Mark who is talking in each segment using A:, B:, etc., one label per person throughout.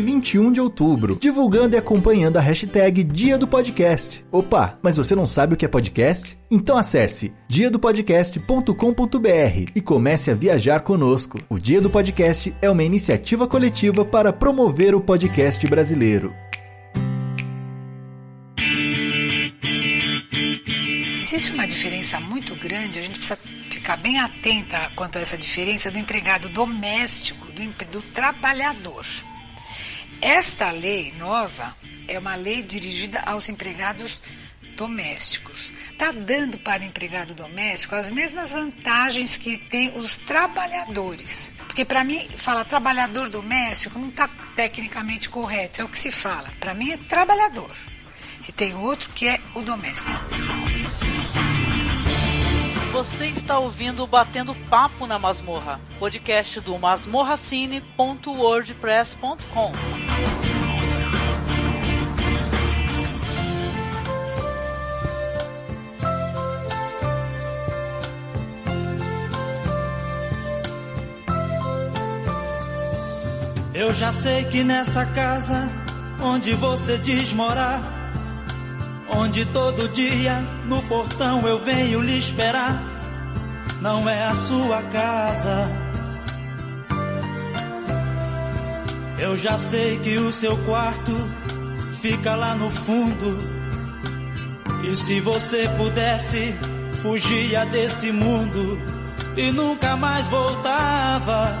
A: 21 de outubro, divulgando e acompanhando a hashtag Dia do Podcast. Opa, mas você não sabe o que é podcast? Então acesse diadopodcast.com.br e comece a viajar conosco. O Dia do Podcast é uma iniciativa coletiva para promover o podcast brasileiro.
B: Existe uma diferença muito grande, a gente precisa ficar bem atenta quanto a essa diferença do empregado doméstico, do, do trabalhador. Esta lei nova é uma lei dirigida aos empregados domésticos. Está dando para o empregado doméstico as mesmas vantagens que tem os trabalhadores. Porque para mim, falar trabalhador doméstico não está tecnicamente correto, é o que se fala. Para mim é trabalhador. E tem outro que é o doméstico.
C: Você está ouvindo Batendo Papo na Masmorra, podcast do masmorracine.wordpress.com.
D: Eu já sei que nessa casa onde você diz morar, onde todo dia no portão eu venho lhe esperar, não é a sua casa. Eu já sei que o seu quarto fica lá no fundo. E se você pudesse, fugia desse mundo e nunca mais voltava.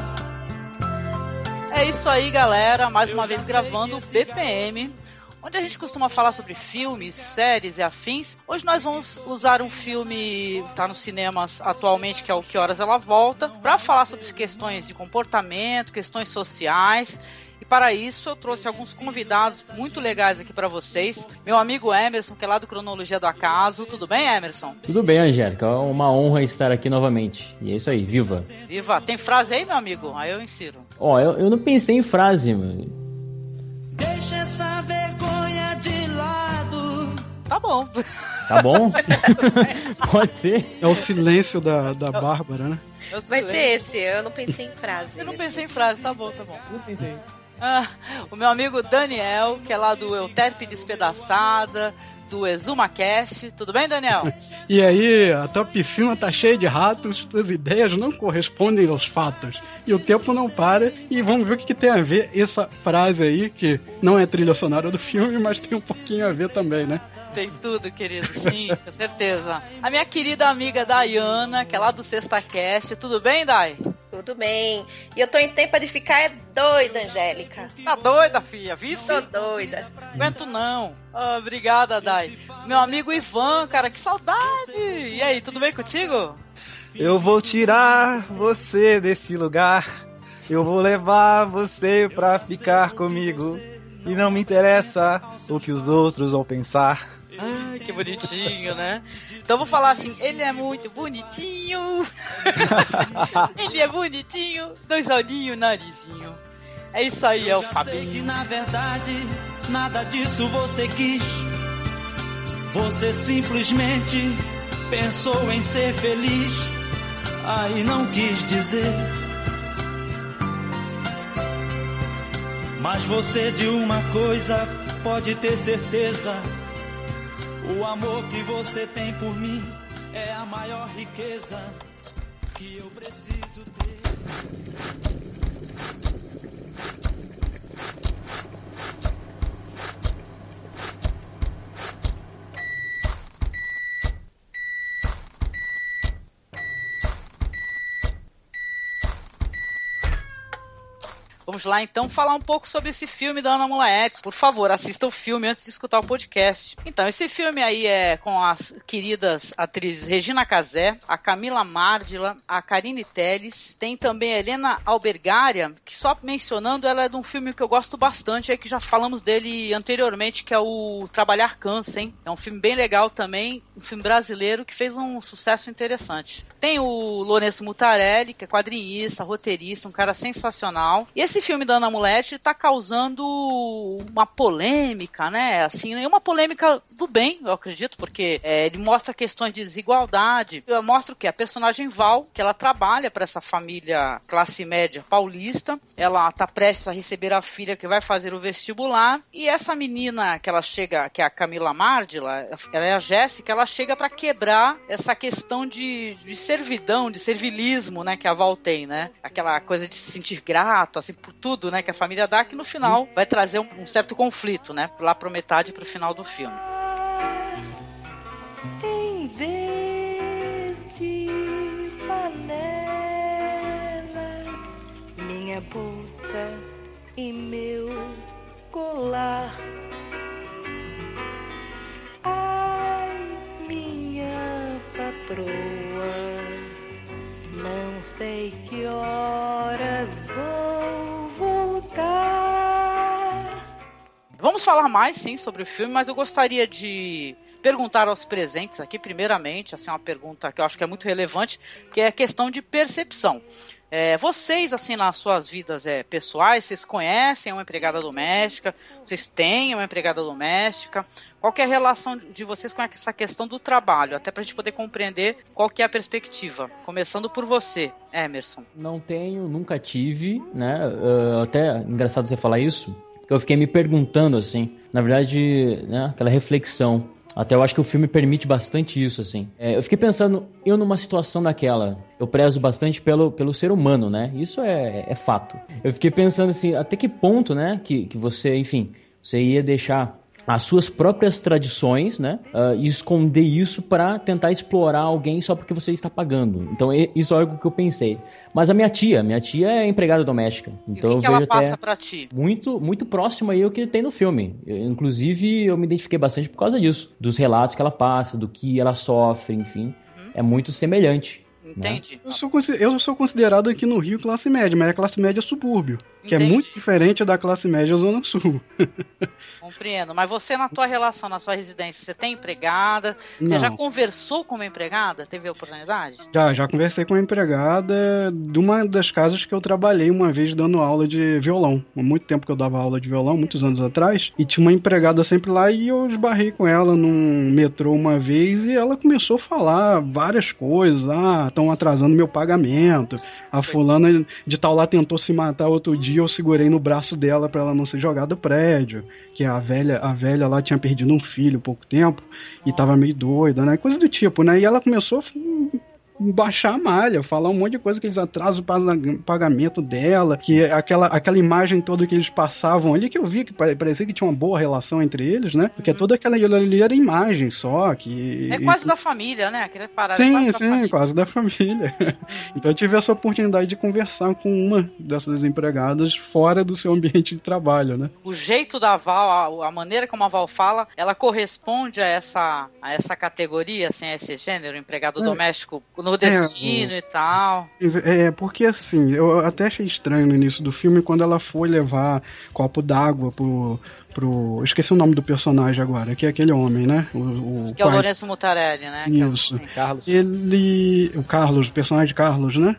C: É isso aí, galera. Mais uma vez gravando o BPM, onde a gente costuma falar sobre filmes, séries e afins. Hoje nós vamos usar um filme que tá nos cinemas atualmente, que é o Que Horas Ela Volta, para falar sobre questões de comportamento, questões sociais. E para isso eu trouxe alguns convidados muito legais aqui para vocês. Meu amigo Emerson, que é lá do Cronologia do Acaso. Tudo bem, Emerson?
E: Tudo bem, Angélica. É uma honra estar aqui novamente. E é isso aí, viva!
C: Viva! Tem frase aí, meu amigo? Aí eu insiro.
E: Ó, eu, eu não pensei em frase, mano.
D: Deixa essa.
C: Tá bom.
E: Tá bom? Pode ser.
F: É o silêncio da, da Bárbara, né?
C: Eu
G: Vai ser esse, eu não pensei em frase.
C: Eu não pensei em frase, tá bom, tá bom. Não pensei. Ah, o meu amigo Daniel, que é lá do Euterpe Despedaçada, do ExumaCast. Tudo bem, Daniel?
F: E aí, a tua piscina tá cheia de ratos, tuas ideias não correspondem aos fatos. E o tempo não para, e vamos ver o que, que tem a ver essa frase aí, que não é trilha sonora do filme, mas tem um pouquinho a ver também, né?
C: Tem tudo, querido, sim, com certeza. A minha querida amiga Dayana, que é lá do Sexta Cast. Tudo bem, Day?
G: Tudo bem. E eu tô em tempo de ficar é doida, Angélica.
C: Tá doida, filha? Vice?
G: Tô doida.
C: Aguento não. Ah, obrigada, Dai. Meu amigo Ivan, cara, que saudade. E aí, tudo bem contigo?
H: Eu vou tirar você desse lugar. Eu vou levar você pra ficar comigo. E não me interessa o que os outros vão pensar.
C: Ai, que bonitinho, né? Então eu vou falar assim, ele é muito bonitinho. ele é bonitinho, dois olhinhos, narizinho. É isso aí, é o
D: Já sei que
C: Fabinho.
D: na verdade nada disso você quis. Você simplesmente pensou em ser feliz. Aí não quis dizer. Mas você de uma coisa pode ter certeza. O amor que você tem por mim é a maior riqueza que eu preciso ter.
C: Vamos lá então falar um pouco sobre esse filme da Ana Mulaetes. Por favor, assista o filme antes de escutar o podcast. Então, esse filme aí é com as queridas atrizes Regina Casé, a Camila Mardila, a Karine Telles, tem também a Helena Albergaria, que só mencionando, ela é de um filme que eu gosto bastante, é que já falamos dele anteriormente, que é o Trabalhar Cansa, hein? É um filme bem legal também, um filme brasileiro que fez um sucesso interessante. Tem o Lourenço Mutarelli, que é quadrinista, roteirista, um cara sensacional. E esse filme da Ana Mulete tá causando uma polêmica, né? Assim, uma polêmica do bem, eu acredito, porque é, ele mostra questões de desigualdade. Mostra o que? A personagem Val, que ela trabalha para essa família classe média paulista. Ela tá prestes a receber a filha que vai fazer o vestibular. E essa menina que ela chega, que é a Camila Mardila, ela é a Jéssica, ela chega para quebrar essa questão de, de servidão, de servilismo, né? Que a Val tem, né? Aquela coisa de se sentir grato, assim, tudo, né? Que a família dá, que no final vai trazer um, um certo conflito, né? Lá pro metade pro final do filme.
I: Em vez de panelas, minha bolsa e meu colar. Ai, minha patroa, não sei que horas
C: Vamos falar mais, sim, sobre o filme, mas eu gostaria de perguntar aos presentes aqui, primeiramente, assim, uma pergunta que eu acho que é muito relevante, que é a questão de percepção. É, vocês, assim, nas suas vidas é, pessoais, vocês conhecem uma empregada doméstica? Vocês têm uma empregada doméstica? Qual é a relação de vocês com essa questão do trabalho? Até para a gente poder compreender qual que é a perspectiva. Começando por você, Emerson.
E: Não tenho, nunca tive, né? Uh, até engraçado você falar isso, porque eu fiquei me perguntando, assim, na verdade, né, aquela reflexão. Até eu acho que o filme permite bastante isso, assim. É, eu fiquei pensando, eu numa situação daquela, eu prezo bastante pelo, pelo ser humano, né? Isso é, é fato. Eu fiquei pensando, assim, até que ponto, né, que, que você, enfim, você ia deixar as suas próprias tradições, né? Uh, e esconder isso para tentar explorar alguém só porque você está pagando. Então, isso é algo que eu pensei. Mas a minha tia, minha tia é empregada doméstica. Então
C: e o que, que ela passa para ti?
E: Muito, muito próximo aí ao que tem no filme. Eu, inclusive, eu me identifiquei bastante por causa disso, dos relatos que ela passa, do que ela sofre, enfim. Uhum. É muito semelhante.
C: Entendi.
F: Né? Eu, sou, eu sou considerado aqui no Rio classe média, mas é classe média subúrbio. Que é muito diferente da classe média Zona Sul.
C: Compreendo. Mas você, na tua relação, na sua residência, você tem empregada? Você Não. já conversou com uma empregada? Teve a oportunidade?
F: Já, já conversei com uma empregada de uma das casas que eu trabalhei uma vez dando aula de violão. Há muito tempo que eu dava aula de violão, muitos anos atrás. E tinha uma empregada sempre lá e eu esbarrei com ela num metrô uma vez e ela começou a falar várias coisas. Ah, estão atrasando meu pagamento. A fulana de tal lá tentou se matar outro dia, eu segurei no braço dela para ela não ser jogada do prédio. Que a velha, a velha lá tinha perdido um filho há pouco tempo e tava meio doida, né? Coisa do tipo, né? E ela começou baixar a malha, falar um monte de coisa que eles atrasam o pagamento dela, que aquela, aquela imagem toda que eles passavam ali, que eu vi que parecia que tinha uma boa relação entre eles, né? Porque uhum. toda aquela ali era imagem só, que...
C: É quase e... da família, né? Aquele
F: parada sim, quase sim, da quase da família. Então eu tive essa oportunidade de conversar com uma dessas empregadas fora do seu ambiente de trabalho, né?
C: O jeito da Val, a, a maneira como a Val fala, ela corresponde a essa, a essa categoria, assim, a esse gênero, empregado é. doméstico no nordestino é, e tal.
F: É, porque assim, eu até achei estranho no início do filme quando ela foi levar copo d'água pro, pro. Esqueci o nome do personagem agora, que é aquele homem, né?
C: O, o que é o Lourenço Mutarelli, né?
F: Isso.
C: É o...
F: Carlos. Ele. O Carlos, o personagem Carlos, né?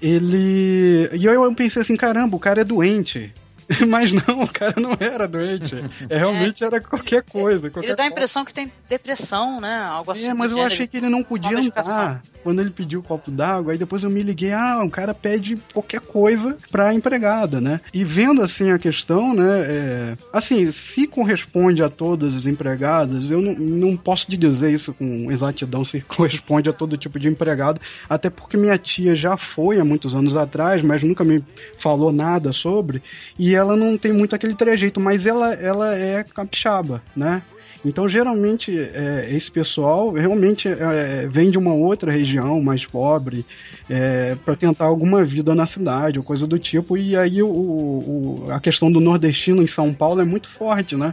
F: Ele. E eu, eu pensei assim, caramba, o cara é doente. Mas não, o cara não era doente. É, realmente é. era qualquer coisa. Qualquer
C: ele dá a impressão que tem depressão, né? Algo assim.
F: É, mas eu achei que ele não podia andar quando ele pediu o copo d'água. Aí depois eu me liguei, ah, o cara pede qualquer coisa pra empregada, né? E vendo assim a questão, né? É, assim, se corresponde a todas as empregadas, eu não, não posso te dizer isso com exatidão se corresponde a todo tipo de empregado, até porque minha tia já foi há muitos anos atrás, mas nunca me falou nada sobre. E ela não tem muito aquele trejeito, mas ela, ela é capixaba, né? Então, geralmente, é, esse pessoal realmente é, vem de uma outra região mais pobre é, para tentar alguma vida na cidade ou coisa do tipo. E aí o, o, a questão do nordestino em São Paulo é muito forte, né?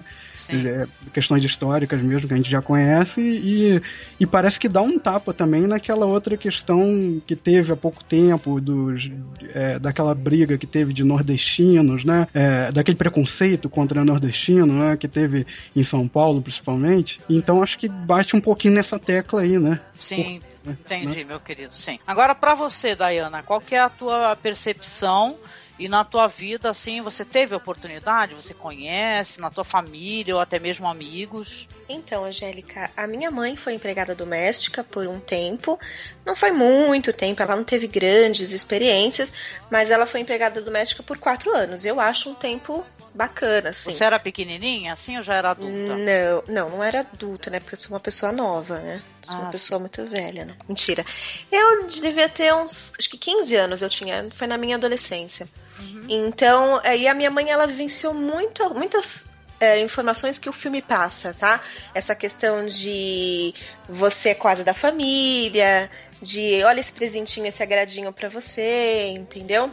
F: É, questões históricas mesmo que a gente já conhece e, e parece que dá um tapa também naquela outra questão que teve há pouco tempo dos, é, daquela briga que teve de nordestinos, né? É, daquele preconceito contra nordestino, né? Que teve em São Paulo principalmente. Então acho que bate um pouquinho nessa tecla aí, né?
C: Sim. Entendi, meu querido, sim. Agora, para você, Dayana, qual que é a tua percepção e na tua vida, assim, você teve oportunidade? Você conhece na tua família ou até mesmo amigos?
G: Então, Angélica, a minha mãe foi empregada doméstica por um tempo. Não foi muito tempo, ela não teve grandes experiências, mas ela foi empregada doméstica por quatro anos. Eu acho um tempo bacana, assim.
C: Você era pequenininha, assim, ou já era adulta?
G: Não, não, não era adulta, né? Porque eu sou uma pessoa nova, né? Sou ah, uma pessoa sim. muito velha, né? Mentira. Eu devia ter uns, acho que 15 anos eu tinha, foi na minha adolescência. Uhum. Então, e a minha mãe, ela vivenciou muito, muitas é, informações que o filme passa, tá? Essa questão de você é quase da família, de olha esse presentinho, esse agradinho para você, entendeu?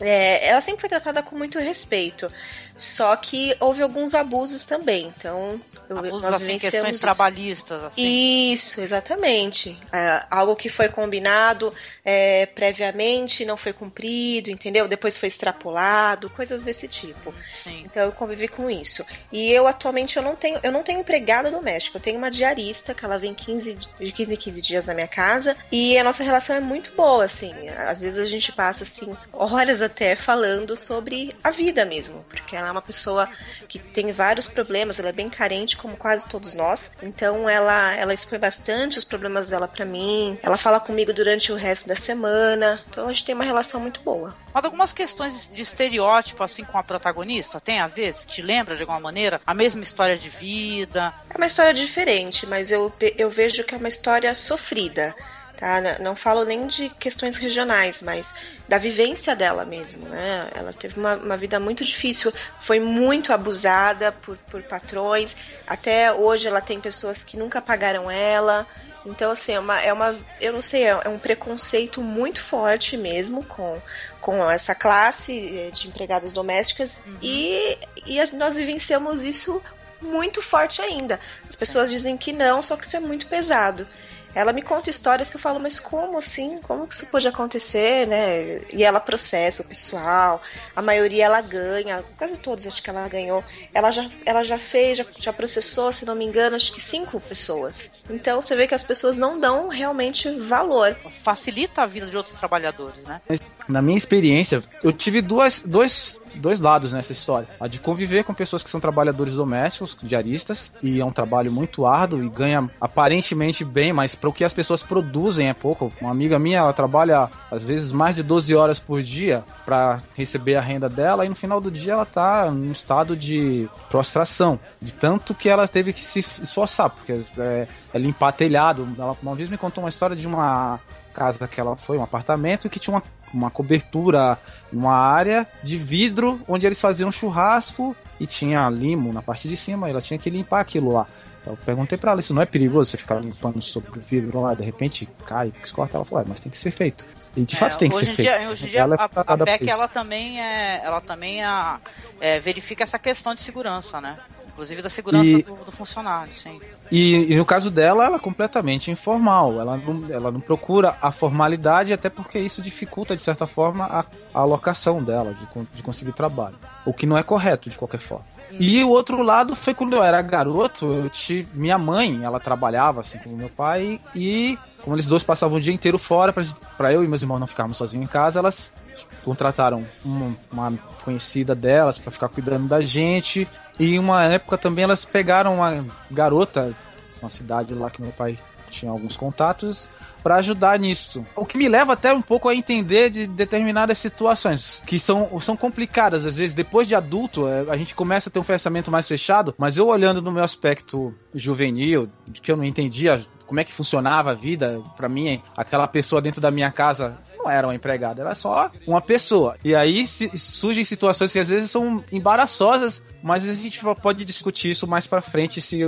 G: É, ela sempre foi tratada com muito respeito. Só que houve alguns abusos também. Então,
C: abusos nós assim, questões isso. trabalhistas, assim.
G: Isso, exatamente. É, algo que foi combinado é, previamente não foi cumprido, entendeu? Depois foi extrapolado, coisas desse tipo. Sim. Então eu convivi com isso. E eu atualmente eu não tenho, eu não tenho empregada doméstica, eu tenho uma diarista que ela vem 15, de 15 em 15 dias na minha casa e a nossa relação é muito boa, assim. Às vezes a gente passa assim horas até falando sobre a vida mesmo, porque ela é uma pessoa que tem vários problemas, ela é bem carente, como quase todos nós. Então ela, ela expõe bastante os problemas dela para mim. Ela fala comigo durante o resto da semana. Então a gente tem uma relação muito boa.
C: Mas algumas questões de estereótipo, assim, com a protagonista, tem a ver? Se te lembra de alguma maneira? A mesma história de vida?
G: É uma história diferente, mas eu, eu vejo que é uma história sofrida. Tá? Não falo nem de questões regionais, mas da vivência dela mesmo. Né? Ela teve uma, uma vida muito difícil, foi muito abusada por, por patrões. Até hoje ela tem pessoas que nunca pagaram ela. Então, assim, é uma, é uma eu não sei, é um preconceito muito forte mesmo com, com essa classe eh, de empregadas domésticas uhum. e, e nós vivenciamos isso muito forte ainda. As pessoas dizem que não, só que isso é muito pesado. Ela me conta histórias que eu falo, mas como assim? Como que isso pode acontecer, né? E ela processa o pessoal, a maioria ela ganha, quase todos acho que ela ganhou. Ela já, ela já fez, já, já processou, se não me engano, acho que cinco pessoas. Então você vê que as pessoas não dão realmente valor.
C: Facilita a vida de outros trabalhadores, né?
H: Na minha experiência, eu tive duas, dois dois lados nessa história. A de conviver com pessoas que são trabalhadores domésticos, diaristas, e é um trabalho muito árduo e ganha aparentemente bem, mas para o que as pessoas produzem é pouco. Uma amiga minha, ela trabalha às vezes mais de 12 horas por dia para receber a renda dela e no final do dia ela tá num estado de prostração, de tanto que ela teve que se esforçar, porque é, é limpar telhado. Ela uma vez me contou uma história de uma casa que ela foi, um apartamento, que tinha uma, uma cobertura, uma área de vidro onde eles faziam churrasco e tinha limo na parte de cima, e ela tinha que limpar aquilo lá. Eu perguntei pra ela, isso não é perigoso você ficar limpando sobre o vidro lá, de repente cai, corta, ela falou, é, mas tem que ser feito. E de é, fato tem que ser
C: dia,
H: feito.
C: Hoje em dia ela é a, a PEC ela também, é, ela também é, é, verifica essa questão de segurança, né? Inclusive da segurança e, do, do, funcionário, sim.
H: E, e, no caso dela, ela é completamente informal. Ela não, ela não procura a formalidade, até porque isso dificulta, de certa forma, a, a alocação dela de, de conseguir trabalho. O que não é correto, de qualquer forma. E o outro lado foi quando eu era garoto, eu tive, minha mãe, ela trabalhava assim como meu pai, e como eles dois passavam o dia inteiro fora, para eu e meus irmãos não ficarmos sozinhos em casa, elas contrataram uma, uma conhecida delas para ficar cuidando da gente. E uma época também elas pegaram uma garota, uma cidade lá que meu pai tinha alguns contatos, para ajudar nisso. O que me leva até um pouco a entender de determinadas situações que são, são complicadas. Às vezes, depois de adulto, é, a gente começa a ter um pensamento mais fechado, mas eu olhando no meu aspecto juvenil, que eu não entendia como é que funcionava a vida, para mim, aquela pessoa dentro da minha casa não era uma empregada, ela é só uma pessoa. E aí se, surgem situações que às vezes são embaraçosas, mas a gente pode discutir isso mais para frente se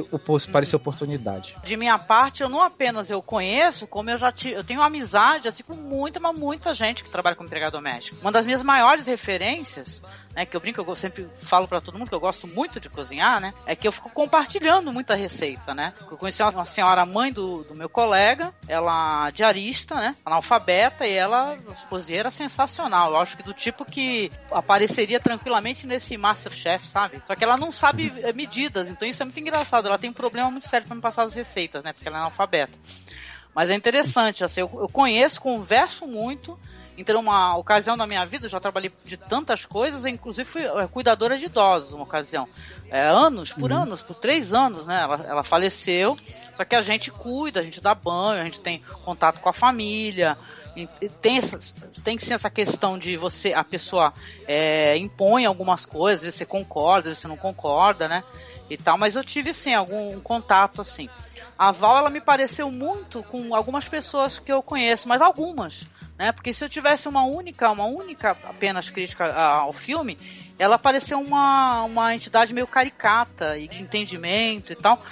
H: parecer oportunidade.
C: De minha parte, eu não apenas eu conheço, como eu já tive, eu tenho amizade assim com muita, mas muita gente que trabalha como empregada doméstica. Uma das minhas maiores referências né, que eu brinco, eu sempre falo para todo mundo que eu gosto muito de cozinhar, né, é que eu fico compartilhando muita receita, né. Eu conheci uma senhora mãe do, do meu colega, ela diarista, né, analfabeta, e ela cozinheira sensacional. Eu acho que do tipo que apareceria tranquilamente nesse Masterchef, sabe? Só que ela não sabe eh, medidas, então isso é muito engraçado. Ela tem um problema muito sério para me passar as receitas, né, porque ela é analfabeta. Mas é interessante, assim, eu, eu conheço, converso muito, então, uma ocasião da minha vida, eu já trabalhei de tantas coisas, inclusive fui é, cuidadora de idosos, uma ocasião. É, anos, por uhum. anos, por três anos, né? Ela, ela faleceu, só que a gente cuida, a gente dá banho, a gente tem contato com a família, tem, essa, tem sim essa questão de você, a pessoa é, impõe algumas coisas, você concorda, você não concorda, né? E tal, mas eu tive sim algum contato assim. A Val, ela me pareceu muito com algumas pessoas que eu conheço, mas algumas né? Porque se eu tivesse uma única, uma única apenas crítica ao filme, ela pareceu uma, uma entidade meio caricata e de entendimento e tal,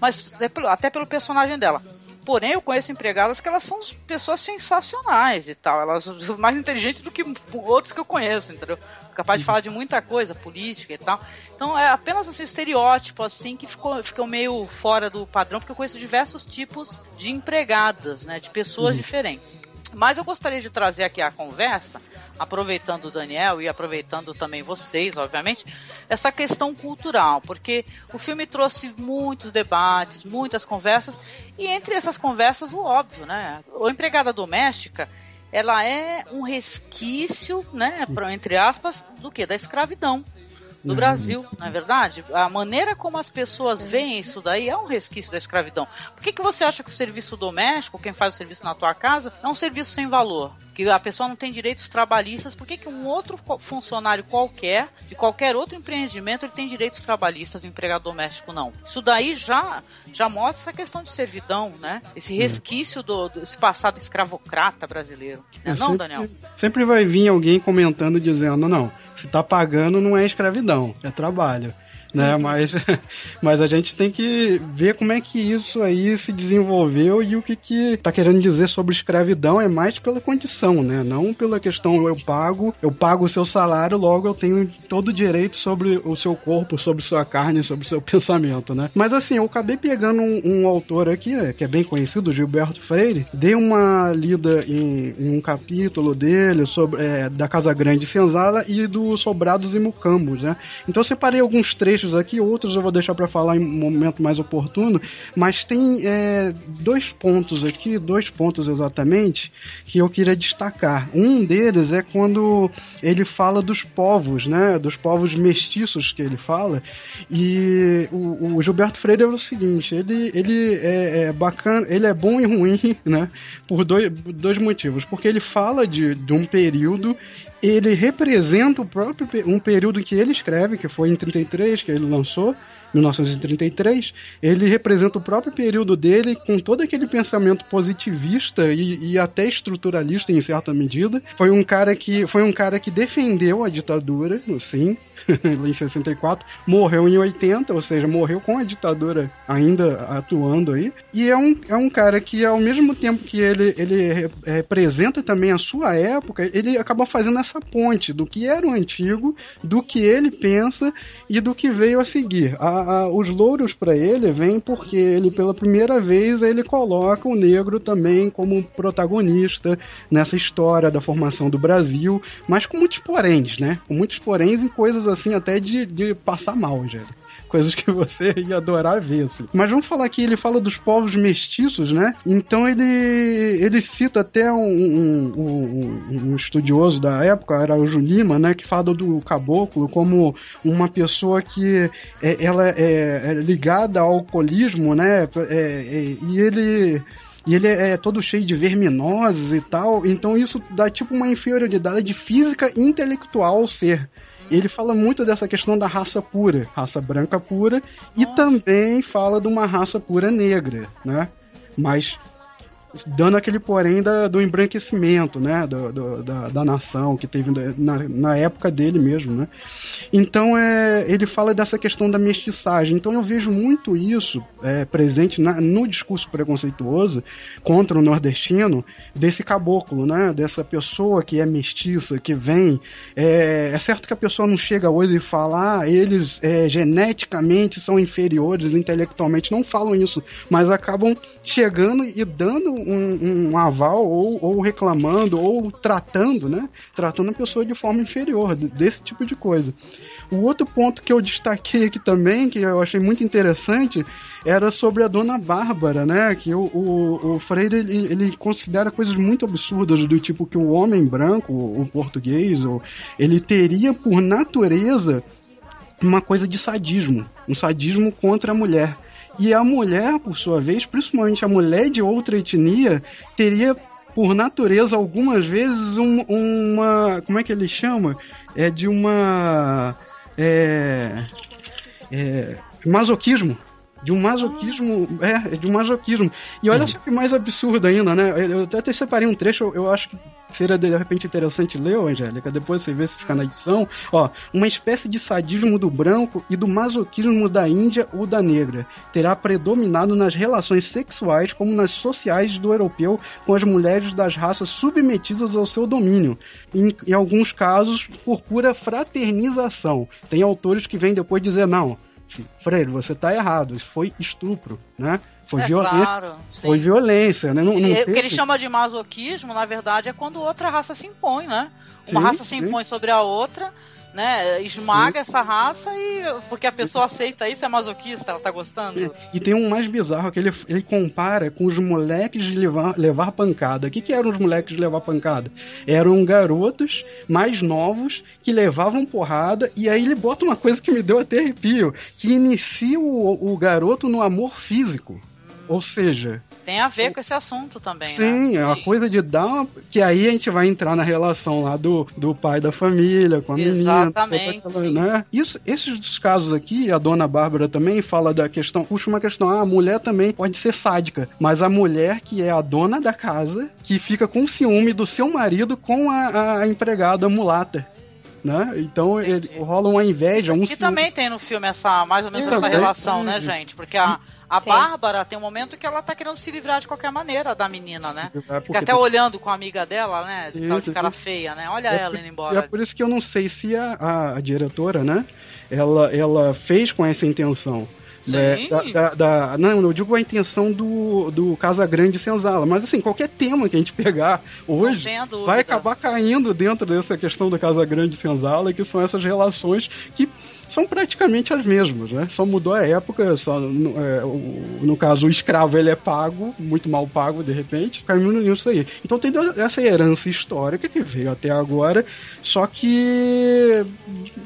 C: mas até pelo personagem dela. Porém, eu conheço empregadas que elas são pessoas sensacionais e tal. Elas são mais inteligentes do que outros que eu conheço, entendeu? Capaz de falar de muita coisa, política e tal. Então é apenas assim, um estereótipo assim que ficou, ficou meio fora do padrão, porque eu conheço diversos tipos de empregadas, né? De pessoas uhum. diferentes. Mas eu gostaria de trazer aqui a conversa, aproveitando o Daniel e aproveitando também vocês, obviamente, essa questão cultural, porque o filme trouxe muitos debates, muitas conversas, e entre essas conversas, o óbvio, né? A empregada doméstica, ela é um resquício, né, entre aspas, do que? Da escravidão no uhum. Brasil, não é verdade? A maneira como as pessoas veem isso daí é um resquício da escravidão. Por que, que você acha que o serviço doméstico, quem faz o serviço na tua casa, é um serviço sem valor? Que a pessoa não tem direitos trabalhistas, por que, que um outro funcionário qualquer, de qualquer outro empreendimento, ele tem direitos trabalhistas o empregado doméstico não? Isso daí já, já mostra essa questão de servidão, né? Esse resquício do, desse passado escravocrata brasileiro. Não, é não
F: sempre,
C: Daniel?
F: Sempre vai vir alguém comentando dizendo, não, se tá pagando não é escravidão, é trabalho né? Uhum. Mas, mas a gente tem que ver como é que isso aí se desenvolveu e o que que tá querendo dizer sobre escravidão é mais pela condição, né? Não pela questão eu pago, eu pago o seu salário, logo eu tenho todo o direito sobre o seu corpo, sobre sua carne, sobre o seu pensamento, né? Mas assim, eu acabei pegando um, um autor aqui, que é bem conhecido, Gilberto Freire, dei uma lida em, em um capítulo dele sobre é, da Casa Grande Senzala e do Sobrados e Mucambos, né? Então eu separei alguns trechos trechos aqui, outros eu vou deixar para falar em um momento mais oportuno, mas tem é, dois pontos aqui, dois pontos exatamente, que eu queria destacar. Um deles é quando ele fala dos povos, né, dos povos mestiços que ele fala, e o, o Gilberto Freire é o seguinte, ele, ele é, é, bacana, ele é bom e ruim, né, por dois, dois motivos, porque ele fala de, de um período ele representa o próprio um período que ele escreve, que foi em 33 que ele lançou, 1933, ele representa o próprio período dele com todo aquele pensamento positivista e, e, até estruturalista em certa medida. Foi um cara que foi um cara que defendeu a ditadura, sim, em 64, morreu em 80, ou seja, morreu com a ditadura ainda atuando aí. E é um, é um cara que, ao mesmo tempo que ele, ele representa também a sua época, ele acaba fazendo essa ponte do que era o antigo, do que ele pensa e do que veio a seguir. A, a, os louros para ele vêm porque ele, pela primeira vez, ele coloca o negro também como protagonista nessa história da formação do Brasil, mas com muitos poréns, né? Com muitos poréns e coisas assim até de, de passar mal, gente coisas que você ia adorar ver, assim. Mas vamos falar aqui, ele fala dos povos mestiços, né? Então ele, ele cita até um, um, um, um estudioso da época, era o Lima, né? Que fala do caboclo como uma pessoa que é, ela é, é ligada ao alcoolismo, né? É, é, e ele e ele é, é todo cheio de verminoses e tal, então isso dá tipo uma inferioridade física e intelectual ao ser ele fala muito dessa questão da raça pura, raça branca pura, e também fala de uma raça pura negra, né? Mas dando aquele porém da, do embranquecimento, né, do, do, da, da nação que teve na, na época dele mesmo, né. Então é, ele fala dessa questão da mestiçagem. Então eu vejo muito isso é, presente na, no discurso preconceituoso contra o nordestino desse caboclo, né, dessa pessoa que é mestiça, que vem. É, é certo que a pessoa não chega hoje e fala, ah, eles é, geneticamente são inferiores intelectualmente, não falam isso, mas acabam chegando e dando um, um aval ou, ou, reclamando ou tratando, né? Tratando a pessoa de forma inferior, desse tipo de coisa. O outro ponto que eu destaquei aqui também, que eu achei muito interessante, era sobre a Dona Bárbara, né? Que o, o, o Freire ele, ele, considera coisas muito absurdas, do tipo que o homem branco, o português, ele teria por natureza uma coisa de sadismo, um sadismo contra a mulher. E a mulher, por sua vez, principalmente a mulher de outra etnia, teria por natureza algumas vezes um, uma. Como é que ele chama? É de uma. É, é, masoquismo de um masoquismo, é, de um masoquismo. E olha uhum. só que mais absurdo ainda, né? Eu até separei um trecho, eu acho que seria de repente interessante ler, Angélica, depois você vê se fica na edição. Ó, uma espécie de sadismo do branco e do masoquismo da Índia ou da negra terá predominado nas relações sexuais como nas sociais do europeu com as mulheres das raças submetidas ao seu domínio. Em, em alguns casos, por pura fraternização. Tem autores que vêm depois dizer, não, Freire, você está errado, isso foi estupro, né? Foi é, violência. Claro, foi violência, né? Não, não
C: O que ele chama de masoquismo, na verdade, é quando outra raça se impõe, né? Uma sim, raça se impõe sim. sobre a outra né? Esmaga essa raça e porque a pessoa aceita isso, é masoquista, ela tá gostando.
F: E, e tem um mais bizarro que ele, ele compara com os moleques de levar, levar pancada. O que, que eram os moleques de levar pancada? Eram garotos mais novos que levavam porrada e aí ele bota uma coisa que me deu até arrepio, que inicia o, o garoto no amor físico. Ou seja,
C: tem a ver com esse assunto também,
F: Sim,
C: né?
F: é uma coisa de dar uma... Que aí a gente vai entrar na relação lá do, do pai da família com a
C: Exatamente,
F: menina. Exatamente. Né? Isso, esses casos aqui, a dona Bárbara também fala da questão, puxa uma questão, ah, a mulher também pode ser sádica, mas a mulher que é a dona da casa, que fica com ciúme do seu marido com a, a empregada mulata. Né? Então ele, rola uma inveja. Um
C: e também tem no filme essa mais ou menos é, essa relação, né, gente? Porque a, a. Bárbara tem um momento que ela tá querendo se livrar de qualquer maneira da menina, né? Fica até olhando com a amiga dela, né? De isso, tal de cara isso. feia, né? Olha é ela indo embora.
F: É por isso que eu não sei se a, a, a diretora, né? Ela, ela fez com essa intenção. Né, da, da, da, não, eu digo a intenção do, do Casa Grande Senzala, mas assim, qualquer tema que a gente pegar hoje vai acabar caindo dentro dessa questão do Casa Grande Senzala, que são essas relações que são praticamente as mesmas, né? Só mudou a época, só no, é, o, no caso o escravo ele é pago, muito mal pago de repente, caminho nisso aí. Então tem essa herança histórica que veio até agora, só que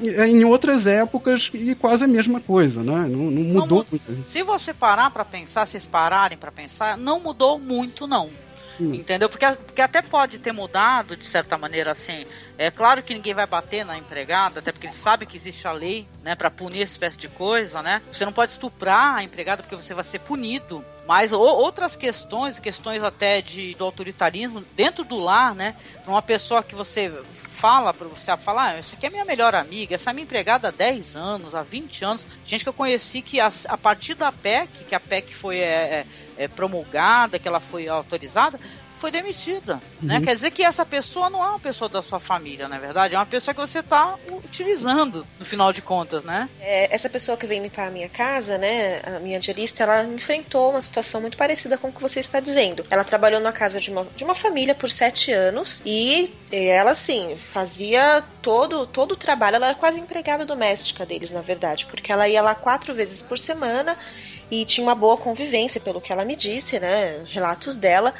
F: é em outras épocas e quase a mesma coisa, né? Não, não mudou
C: não, muito. Se você parar para pensar, se pararem para pensar, não mudou muito não. Hum. Entendeu? Porque, porque até pode ter mudado, de certa maneira, assim. É claro que ninguém vai bater na empregada, até porque eles sabem que existe a lei, né, para punir essa espécie de coisa, né? Você não pode estuprar a empregada porque você vai ser punido. Mas o, outras questões, questões até de, do autoritarismo dentro do lar, né? Pra uma pessoa que você fala para você falar, ah, essa aqui é minha melhor amiga, essa é minha empregada há 10 anos, há 20 anos, gente que eu conheci que a, a partir da PEC, que a PEC foi é, é, é, promulgada, que ela foi autorizada, foi demitida, né? uhum. né? Quer dizer que essa pessoa não é uma pessoa da sua família, na é verdade, é uma pessoa que você está utilizando, no final de contas, né?
G: É, essa pessoa que vem limpar a minha casa, né, a minha diarista, ela enfrentou uma situação muito parecida com o que você está dizendo. Ela trabalhou na casa de uma, de uma família por sete anos e ela, assim, fazia todo, todo o trabalho, ela era quase empregada doméstica deles, na verdade, porque ela ia lá quatro vezes por semana e tinha uma boa convivência, pelo que ela me disse, né? Relatos dela.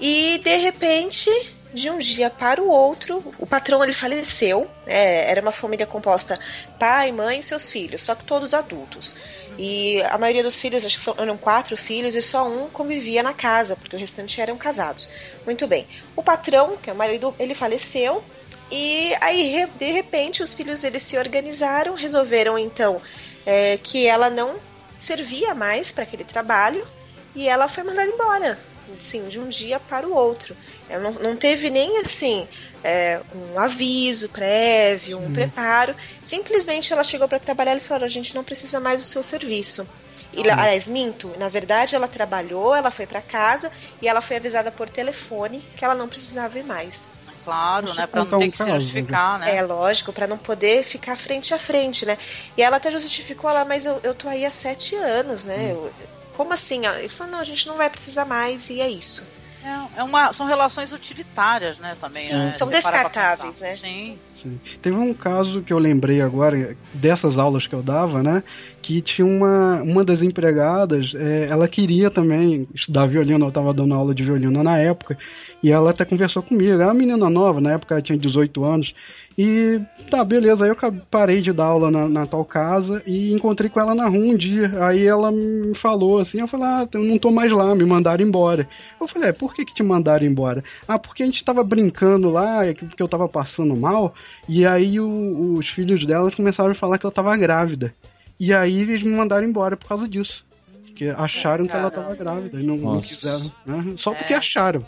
G: E de repente, de um dia para o outro, o patrão ele faleceu. É, era uma família composta pai, mãe e seus filhos, só que todos adultos. E a maioria dos filhos, acho que eram quatro filhos, e só um convivia na casa, porque o restante eram casados. Muito bem. O patrão, que é o marido, ele faleceu. E aí, de repente, os filhos eles se organizaram, resolveram então é, que ela não servia mais para aquele trabalho e ela foi mandada embora. sim, de um dia para o outro. Ela não, não teve nem assim é, um aviso prévio, um preparo. Simplesmente ela chegou para trabalhar e eles falaram: a gente não precisa mais do seu serviço. E, aliás, minto, na verdade ela trabalhou, ela foi para casa e ela foi avisada por telefone que ela não precisava ir mais.
C: Claro,
F: Deixa
C: né? Pra não ter
F: um
C: que se justificar, né?
G: É lógico, para não poder ficar frente a frente, né? E ela até justificou lá, mas eu, eu tô aí há sete anos, né? Eu- como assim? Ele falou, não, a gente não vai precisar mais e é isso.
C: É, é uma, são relações utilitárias, né, também.
G: Sim,
C: né?
G: são descartáveis, né?
C: Sim.
F: Sim. Teve um caso que eu lembrei agora, dessas aulas que eu dava, né? Que tinha uma, uma das empregadas, é, ela queria também estudar violino, eu estava dando aula de violino na época, e ela até conversou comigo, era uma menina nova, na época ela tinha 18 anos, e tá, beleza, aí eu parei de dar aula na, na tal casa e encontrei com ela na rua um dia. Aí ela me falou assim, eu falei, ah, eu não tô mais lá, me mandaram embora. Eu falei, é, por que que te mandaram embora? Ah, porque a gente tava brincando lá, é que- porque eu tava passando mal, e aí o- os filhos dela começaram a falar que eu tava grávida. E aí eles me mandaram embora por causa disso. Porque acharam que ela tava grávida e não, não quiseram. né? Só porque
C: É.
F: acharam.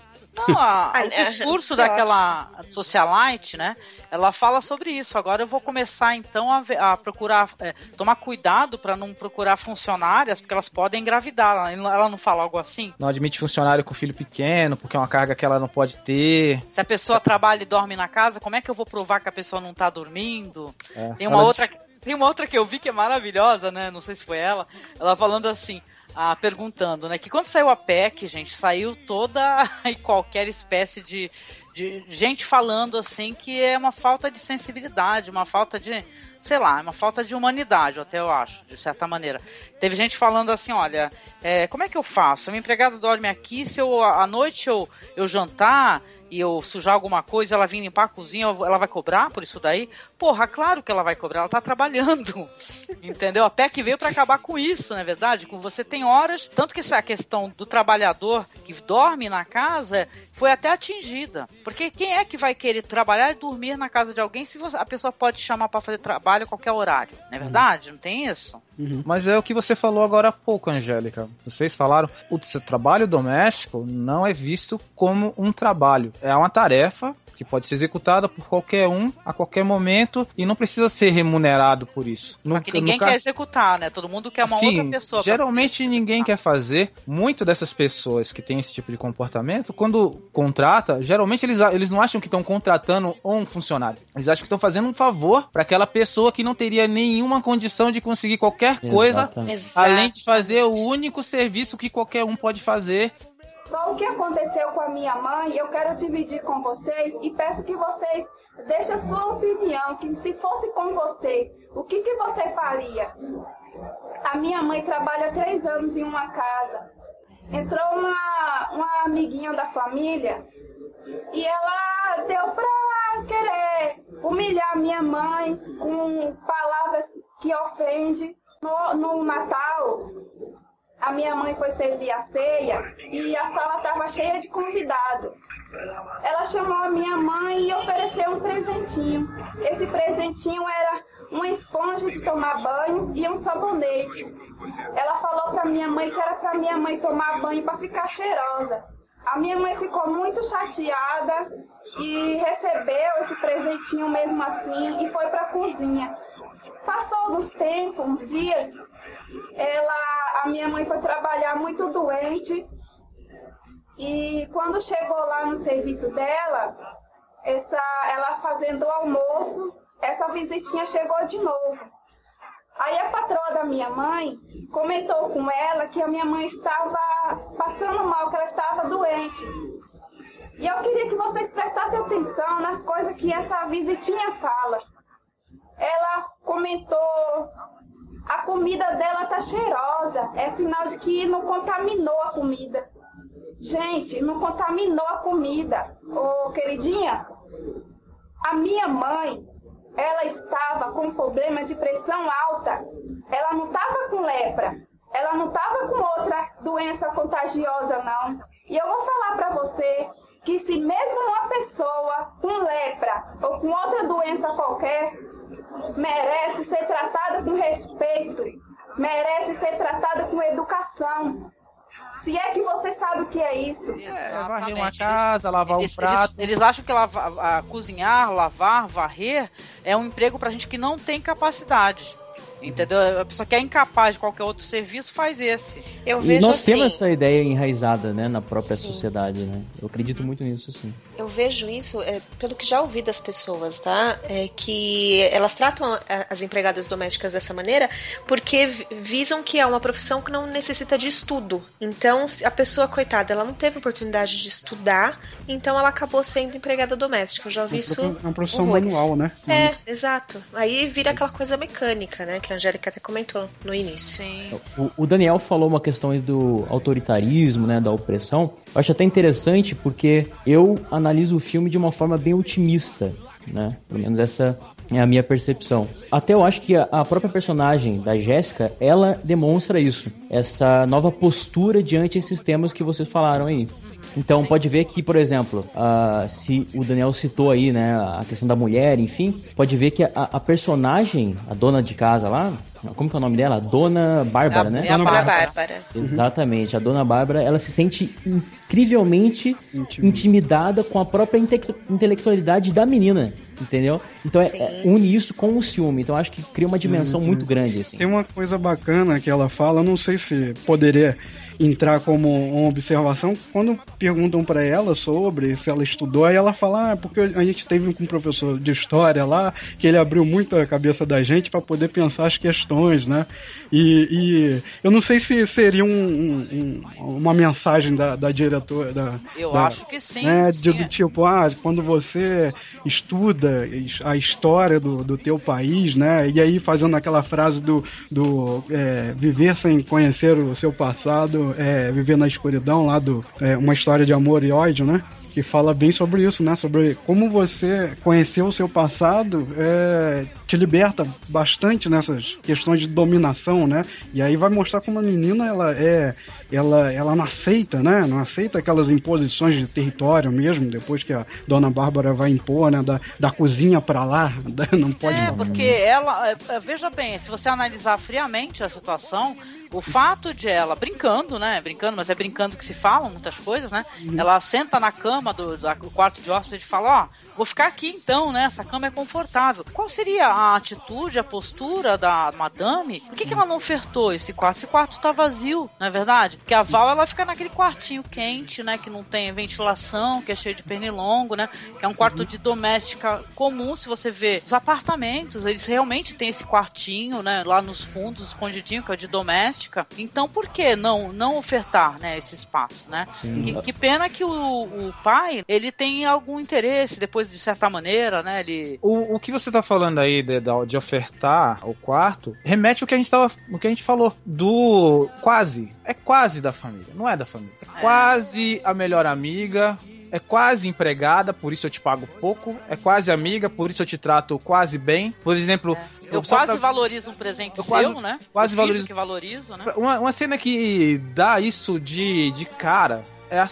C: Não, a- o
G: é,
C: discurso daquela socialite, né? Ela fala sobre isso. Agora eu vou começar então a, ver- a procurar, é, tomar cuidado para não procurar funcionárias, porque elas podem engravidar. Ela ela não fala algo assim?
H: Não admite funcionário com filho pequeno, porque é uma carga que ela não pode ter.
C: Se a pessoa trabalha e dorme na casa, como é que eu vou provar que a pessoa não tá dormindo?
H: É,
C: Tem uma outra, tem uma outra que eu vi que é maravilhosa, né? Não sei se foi ela. Ela falando assim, ah, perguntando, né? Que quando saiu a PEC, gente, saiu toda e qualquer espécie de, de gente falando assim que é uma falta de sensibilidade, uma falta de, sei lá, uma falta de humanidade, até eu acho, de certa maneira. Teve gente falando assim, olha, é, como é que eu faço? A minha empregada dorme aqui, se eu à noite eu, eu jantar e eu sujar alguma coisa, ela vir limpar a cozinha, ela vai cobrar por isso daí? Porra, claro que ela vai cobrar, ela tá trabalhando. Entendeu? A PEC veio para acabar com isso, não é verdade? Com você tem horas, tanto que essa questão do trabalhador que dorme na casa foi até atingida. Porque quem é que vai querer trabalhar e dormir na casa de alguém se você- a pessoa pode chamar para fazer trabalho a qualquer horário? Não é verdade? Não tem isso?
H: Mas é o que você falou agora há pouco, Angélica. Vocês falaram, o seu trabalho doméstico não é visto como um trabalho. É uma tarefa que pode ser executada por qualquer um a qualquer momento e não precisa ser remunerado por isso.
C: Só que ninguém quer executar, né? Todo mundo quer uma
H: Sim,
C: outra pessoa.
H: Geralmente
C: fazer-
H: ninguém quer fazer. Muito dessas pessoas que têm esse tipo de comportamento, quando contrata, geralmente eles, eles não acham que estão contratando um funcionário. Eles acham que estão fazendo um favor para aquela pessoa que não teria nenhuma condição de conseguir qualquer coisa
E: Exatamente.
H: além de fazer o único serviço que qualquer um pode fazer.
J: Só o que aconteceu com a minha mãe, eu quero dividir com vocês e peço que vocês deixem a sua opinião, que se fosse com você, o que, que você faria? A minha mãe trabalha três anos em uma casa. Entrou uma, uma amiguinha da família e ela deu pra querer humilhar minha mãe com palavras que ofendem. No, no Natal, a minha mãe foi servir a ceia e a sala estava cheia de convidados. Ela chamou a minha mãe e ofereceu um presentinho. Esse presentinho era uma esponja de tomar banho e um sabonete. Ela falou para minha mãe que era para minha mãe tomar banho para ficar cheirosa. A minha mãe ficou muito chateada e recebeu esse presentinho mesmo assim e foi para a cozinha. Passou dos tempos, uns dias, ela, a minha mãe foi trabalhar muito doente e quando chegou lá no serviço dela, essa, ela fazendo o almoço, essa visitinha chegou de novo. Aí a patroa da minha mãe comentou com ela que a minha mãe estava passando mal, que ela estava doente. E eu queria que vocês prestassem atenção nas coisas que essa visitinha fala. Ela comentou a comida dela tá cheirosa. É sinal de que não contaminou a comida. Gente, não contaminou a comida. Ô, queridinha, a minha mãe, ela estava com problema de pressão alta. Ela não estava com lepra. Ela não estava com outra doença contagiosa, não. E eu vou falar para você que se mesmo uma pessoa com lepra ou com outra doença qualquer merece ser tratada com respeito, merece ser tratada com educação. Se é que você sabe o que é isso?
H: É, varrer uma casa, lavar
C: Eles,
H: um prato.
C: eles- eles acham que lava- a- cozinhar, lavar, varrer é um emprego pra gente que não tem capacidade. Entendeu? A pessoa que é incapaz de qualquer outro serviço faz esse.
G: Eu
E: E
G: vejo
E: nós
G: assim,
E: temos essa ideia enraizada, né, na própria
G: Sim.
E: sociedade, né? Eu acredito muito nisso, sim.
G: eu vejo isso, é, pelo que já ouvi das pessoas, tá? É que elas tratam as empregadas domésticas dessa maneira porque vi- visam que é uma profissão que não necessita de estudo. Então, a pessoa, coitada, ela não teve oportunidade de estudar, então ela acabou sendo empregada doméstica. Eu já ouvi isso.
F: É uma profissão
G: horrores.
F: manual, né?
G: É, exato. Aí vira aquela coisa mecânica, né? Que a Angélica até comentou no início.
C: Sim.
E: O, o Daniel falou uma questão aí do autoritarismo, né, da opressão. Eu acho até interessante porque eu analiso o filme de uma forma bem otimista, né? Pelo menos essa é a minha percepção. Até eu acho que a, a própria personagem da Jéssica, ela demonstra isso, essa nova postura diante esses temas que vocês falaram aí. Então pode ver que, por exemplo, ah, se o Daniel citou aí, né, a questão da mulher, enfim, pode ver que a, a personagem, a dona de casa lá, como que é o nome dela? A Dona Bárbara,
C: a-
E: né?
C: é a
G: Dona
C: Bárbara.
G: Bárbara.
E: Exatamente, a Dona Bárbara, ela se sente incrivelmente
F: Intimidada.
E: intimidada com a própria inte- intelectualidade da menina, entendeu? Então é,
G: Sim.
E: é- une isso com o ciúme, então acho que cria uma dimensão muito grande, assim.
F: Tem uma coisa bacana que ela fala, eu não sei se poderia entrar como uma observação, quando perguntam pra ela sobre se ela estudou, aí ela fala, ah, porque a gente teve um professor de história lá, que ele abriu muito a cabeça da gente pra poder pensar as questões, né? E, e eu não sei se seria um- um- um- uma mensagem da, da diretora, da,
C: Eu
F: da-
C: acho que sim.
F: né,
C: sim.
F: do tipo, ah, quando você estuda a história do, do teu país, né, e aí fazendo aquela frase do, do é, viver sem conhecer o seu passado, é, viver na escuridão, lá do é, Uma História de Amor e Ódio, né, que fala bem sobre isso, né, sobre como você conhecer o seu passado é, te liberta bastante nessas questões de dominação, né, e aí vai mostrar como a menina, ela é ela, ela não aceita, né? Não aceita aquelas imposições de território mesmo, depois que a dona Bárbara vai impor, né? Da, da cozinha pra lá, da- não pode.
C: É, porque ela. é, é, Veja bem, se você analisar friamente a situação, o fato de ela brincando, né? Brincando, mas é brincando que se falam muitas coisas, né? Ela senta na cama do, do quarto de hóspede e fala: Ó, vou ficar aqui então, né? Essa cama é confortável. Qual seria a atitude, a postura da madame? Por que, que ela não ofertou esse quarto? Esse quarto tá vazio, não é verdade? Porque a Val ela fica naquele quartinho quente, né? Que não tem ventilação, que é cheio de pernilongo, né? Que é um quarto de doméstica comum, se você vê os apartamentos, eles realmente têm esse quartinho, né? Lá nos fundos, escondidinho, que é de doméstica. Então, por que não não ofertar, né? Esse espaço, né? Que, que pena que o, o pai, ele tem algum interesse, depois de certa maneira, né? Ele...
H: O, o que você tá falando aí de, de- ofertar o quarto remete ao que a gente tava, o que a gente falou do quase, é quase da família, não é da família, É. quase a melhor amiga, é quase empregada, por isso eu te pago pouco, é quase amiga, por isso eu te trato quase bem. Por exemplo,
C: Eu
H: só
C: quase
H: pra-
C: valorizo um presente
H: Eu
C: seu,
H: quase-
C: né?
H: quase
C: eu
H: valorizo-
C: que valorizo, né?
H: Uma, uma cena que dá isso de, de cara é a,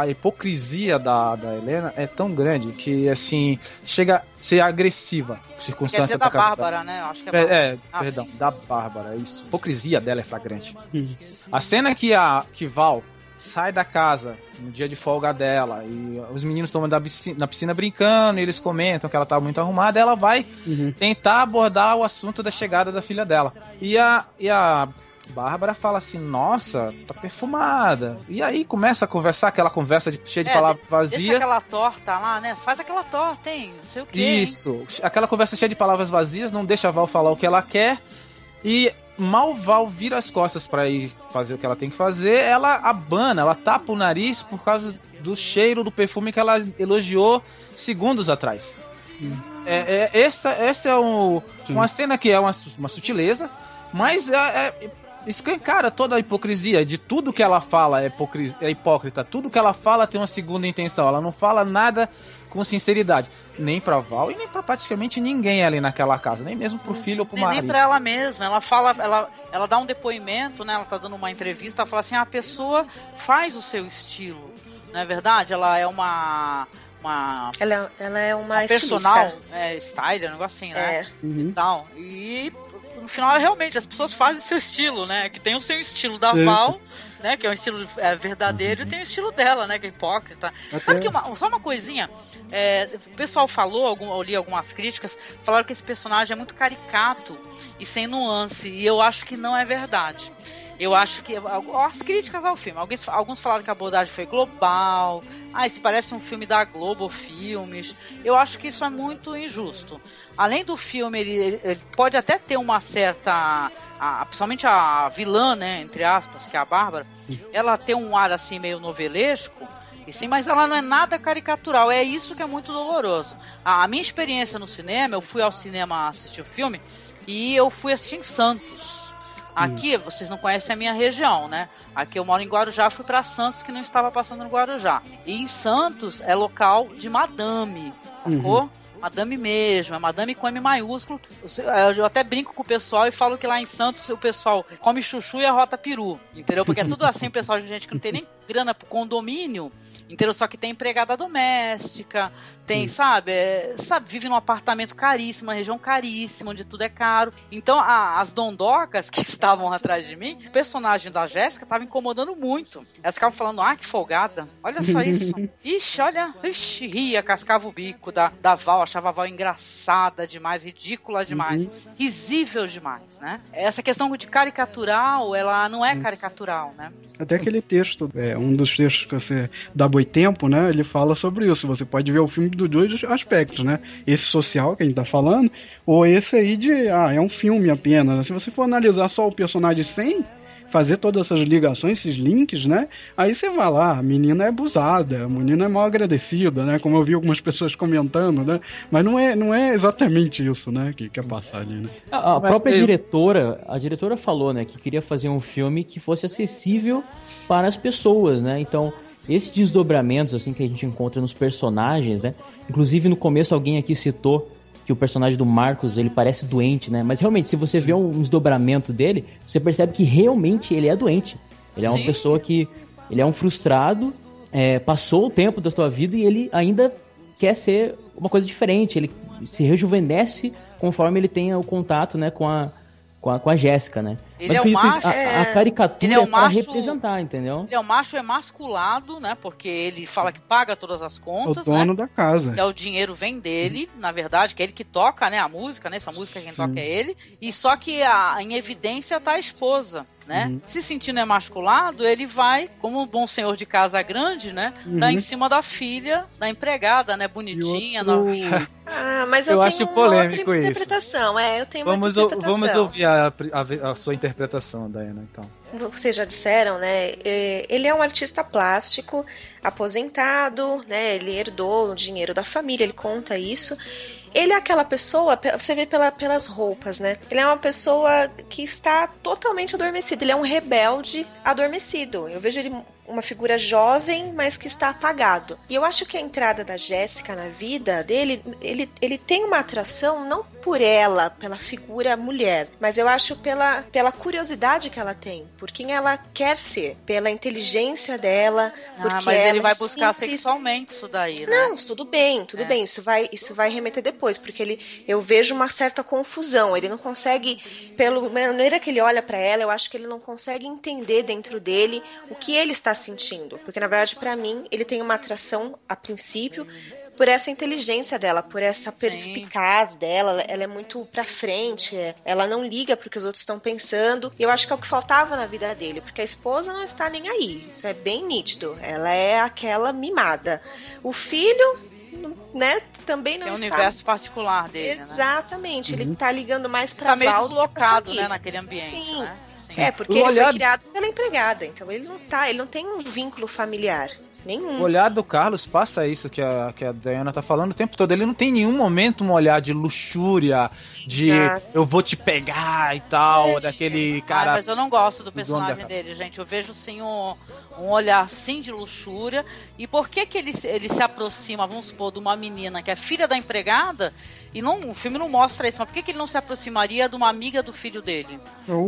H: a hipocrisia da, da Helena é tão grande que assim chega a ser agressiva.
C: Quer
H: Circunstância
C: dizer da Bárbara, né? Eu acho que é Bárbara.
H: É, é,
C: Ah,
H: perdão,
C: sim, sim.
H: da Bárbara, isso. A hipocrisia dela é flagrante.
F: Hum.
H: A cena que a que Val sai da casa no dia de folga dela e os meninos estão piscina, na piscina brincando e eles comentam que ela tá muito arrumada, ela vai
F: Uhum.
H: tentar abordar o assunto da chegada da filha dela. E a, e a Bárbara fala assim: Nossa, tá perfumada. E aí começa a conversar, aquela conversa de, cheia de
C: É,
H: palavras
C: Deixa
H: vazias.
C: aquela torta lá, né? Faz aquela torta, hein? Não sei o que.
H: Isso, aquela conversa cheia de palavras vazias, não deixa a Val falar o que ela quer. E mal Val vira as costas pra ir fazer o que ela tem que fazer, ela abana, ela tapa o nariz por causa do cheiro do perfume que ela elogiou segundos atrás. É, é, essa, essa é um, uma cena que é uma, uma sutileza, mas é, é, escancara toda a hipocrisia de tudo que ela fala é, é hipócrita, tudo que ela fala tem uma segunda intenção, ela não fala nada com sinceridade, nem pra Val e nem pra praticamente ninguém ali naquela casa, nem mesmo pro filho ou pro
C: Nem, nem
H: marido.
C: pra ela mesma. Ela fala, ela, ela dá um depoimento, né? Ela tá dando uma entrevista, ela fala assim: "Ah, a pessoa faz o seu estilo. Não é verdade? Ela é uma. Uma,
G: Ela, é- ela é uma,
C: uma personal, é, styler, um negócio assim, né?
G: É.
F: Uhum.
C: Tal. E no final realmente as pessoas fazem seu estilo, né? Que tem o seu estilo da
F: Sim.
C: Val, né? Que é um estilo é, verdadeiro, e tem o estilo dela, né? Que é hipócrita.
F: Até-
C: Sabe que uma- só uma coisinha, é, o pessoal falou, algum, eu li algumas críticas, falaram que esse personagem é muito caricato e sem nuance, e eu acho que não é verdade. Eu acho que as críticas ao filme, alguns, alguns falaram que a abordagem foi global, ah, isso parece um filme da Globo Filmes. Eu acho que isso é muito injusto. Além do filme, ele, ele pode até ter uma certa. A, principalmente a vilã, né? Entre aspas, que é a Bárbara, ela tem um ar assim meio novelesco. E sim, mas ela não é nada caricatural. É isso que é muito doloroso. A, a minha experiência no cinema, eu fui ao cinema assistir o filme e eu fui assistir em Santos. Aqui, vocês não conhecem a minha região, né? Aqui eu moro em Guarujá, fui para Santos que não estava passando no Guarujá. E em Santos é local de madame, sacou? Madame mesmo, é madame com M maiúsculo. Eu até brinco com o pessoal e falo que lá em Santos o pessoal come chuchu e arrota peru, entendeu? Porque é tudo assim, o pessoal de gente que não tem nem grana pro condomínio, entendeu? Só que tem empregada doméstica, tem, sabe, é, sabe, vive num apartamento caríssimo, uma região caríssima, onde tudo é caro. Então a- as dondocas que estavam atrás de mim, o personagem da Jéssica estava incomodando muito. Elas ficavam falando, ah, que folgada, olha só isso. Ixi, olha, ixi, ria, cascava o bico da, da Val, achava a Val engraçada demais, ridícula demais, risível demais, né? Essa questão de caricatural, ela não é caricatural, né?
F: Até aquele texto, é, um dos textos que você dá boitempo, né? Ele fala sobre isso. Você pode ver o filme dos dois aspectos, né? Esse social que a gente tá falando, ou esse aí de, ah, é um filme apenas. Se você for analisar só o personagem sem fazer todas essas ligações, esses links, né? Aí você vai lá, a menina é abusada, a menina é mal agradecida, né? Como eu vi algumas pessoas comentando, né? Mas não é, não é exatamente isso, né? Que quer passar ali, né?
E: A, a própria diretora, a diretora falou, né, que queria fazer um filme que fosse acessível para as pessoas, né? Então, esses desdobramentos assim que a gente encontra nos personagens, né? Inclusive no começo alguém aqui citou que o personagem do Marcos, ele parece doente, né? Mas realmente, se você vê um desdobramento dele, você percebe que realmente ele é doente. Ele é uma
C: Sim.
E: pessoa que ele é um frustrado, é, passou o tempo da sua vida e ele ainda quer ser uma coisa diferente. Ele se rejuvenesce conforme ele tenha o contato, né, com a com a, com a Jéssica, né?
C: Ele
E: Mas
C: é
E: isso,
C: macho,
E: a,
C: é-
E: a caricatura
C: ele é um
E: é pra
C: macho-
E: representar, entendeu?
C: Ele é o macho emasculado, né? Porque ele fala que paga todas as
F: É o
C: contas,
F: dono
C: né?
F: da casa.
C: Que é o dinheiro vem dele, na verdade, que é ele que toca, né, a música, né? Essa música quem toca é ele. E só que a, em evidência tá a esposa, né?
F: Uhum.
C: Se sentindo emasculado, ele vai, como um bom senhor de casa grande, né? Tá
F: Uhum.
C: em cima da filha, da empregada, né? Bonitinha,
F: outro-
C: novinha.
G: Ah, mas eu,
H: Eu
G: tenho
H: acho
G: uma
H: polêmico
G: outra
H: isso.
G: interpretação. É, eu tenho uma
H: Vamos, ou-
G: interpretação.
H: vamos ouvir a, a- a sua interpretação, Dayana, então.
G: vocês já disseram, né? é, Ele é um artista plástico, aposentado, né? Ele herdou o dinheiro da família, ele conta isso. Ele é aquela pessoa, pe- você vê pela, pelas roupas, né? Ele é uma pessoa que está totalmente adormecido. Ele é um rebelde adormecido. Eu vejo ele uma figura jovem, mas que está apagado. E eu acho que a entrada da Jéssica na vida dele, ele, ele tem uma atração não por ela, pela figura mulher, mas eu acho pela, pela curiosidade que ela tem, por quem ela quer ser, pela inteligência dela.
C: Ah, mas ele
G: ela
C: vai
G: é
C: buscar
G: simples.
C: sexualmente isso daí, né?
G: Não, tudo bem, tudo
C: É.
G: bem. Isso vai, isso vai remeter depois, porque ele, eu vejo uma certa confusão. Ele não consegue, pela maneira que ele olha pra ela, eu acho que ele não consegue entender dentro dele o que ele está sentindo, porque na verdade pra mim ele tem uma atração a princípio por essa inteligência dela, por essa perspicaz dela, ela é muito pra frente, é- ela não liga pro que os outros estão pensando. E eu acho que é o que faltava na vida dele, porque a esposa não está nem aí. Isso é bem nítido. Ela é aquela mimada. O filho, né, também não
C: Tem um
G: está
C: universo particular dele, né?
G: Exatamente, ele tá ligando mais pra
C: Tá meio deslocado, né, naquele ambiente,
G: Sim.
C: né? Sim.
G: É, porque
H: O
G: ele
H: olhar-
G: foi criado pela empregada, então ele não tá, ele não tem um vínculo familiar. Nenhum.
H: O olhar do Carlos passa isso que a, que a Diana tá falando o tempo todo. Ele não tem em nenhum momento um olhar de luxúria, de
G: Exato.
H: eu vou te pegar e tal, daquele
C: Ah,
H: cara.
C: mas eu não gosto do personagem dele, gente. Eu vejo sim um, um olhar sim de luxúria. E por que que ele, se- ele se aproxima, vamos supor, de uma menina que é filha da empregada? E não, o filme não mostra isso, mas por que, que ele não se aproximaria de uma amiga do filho dele?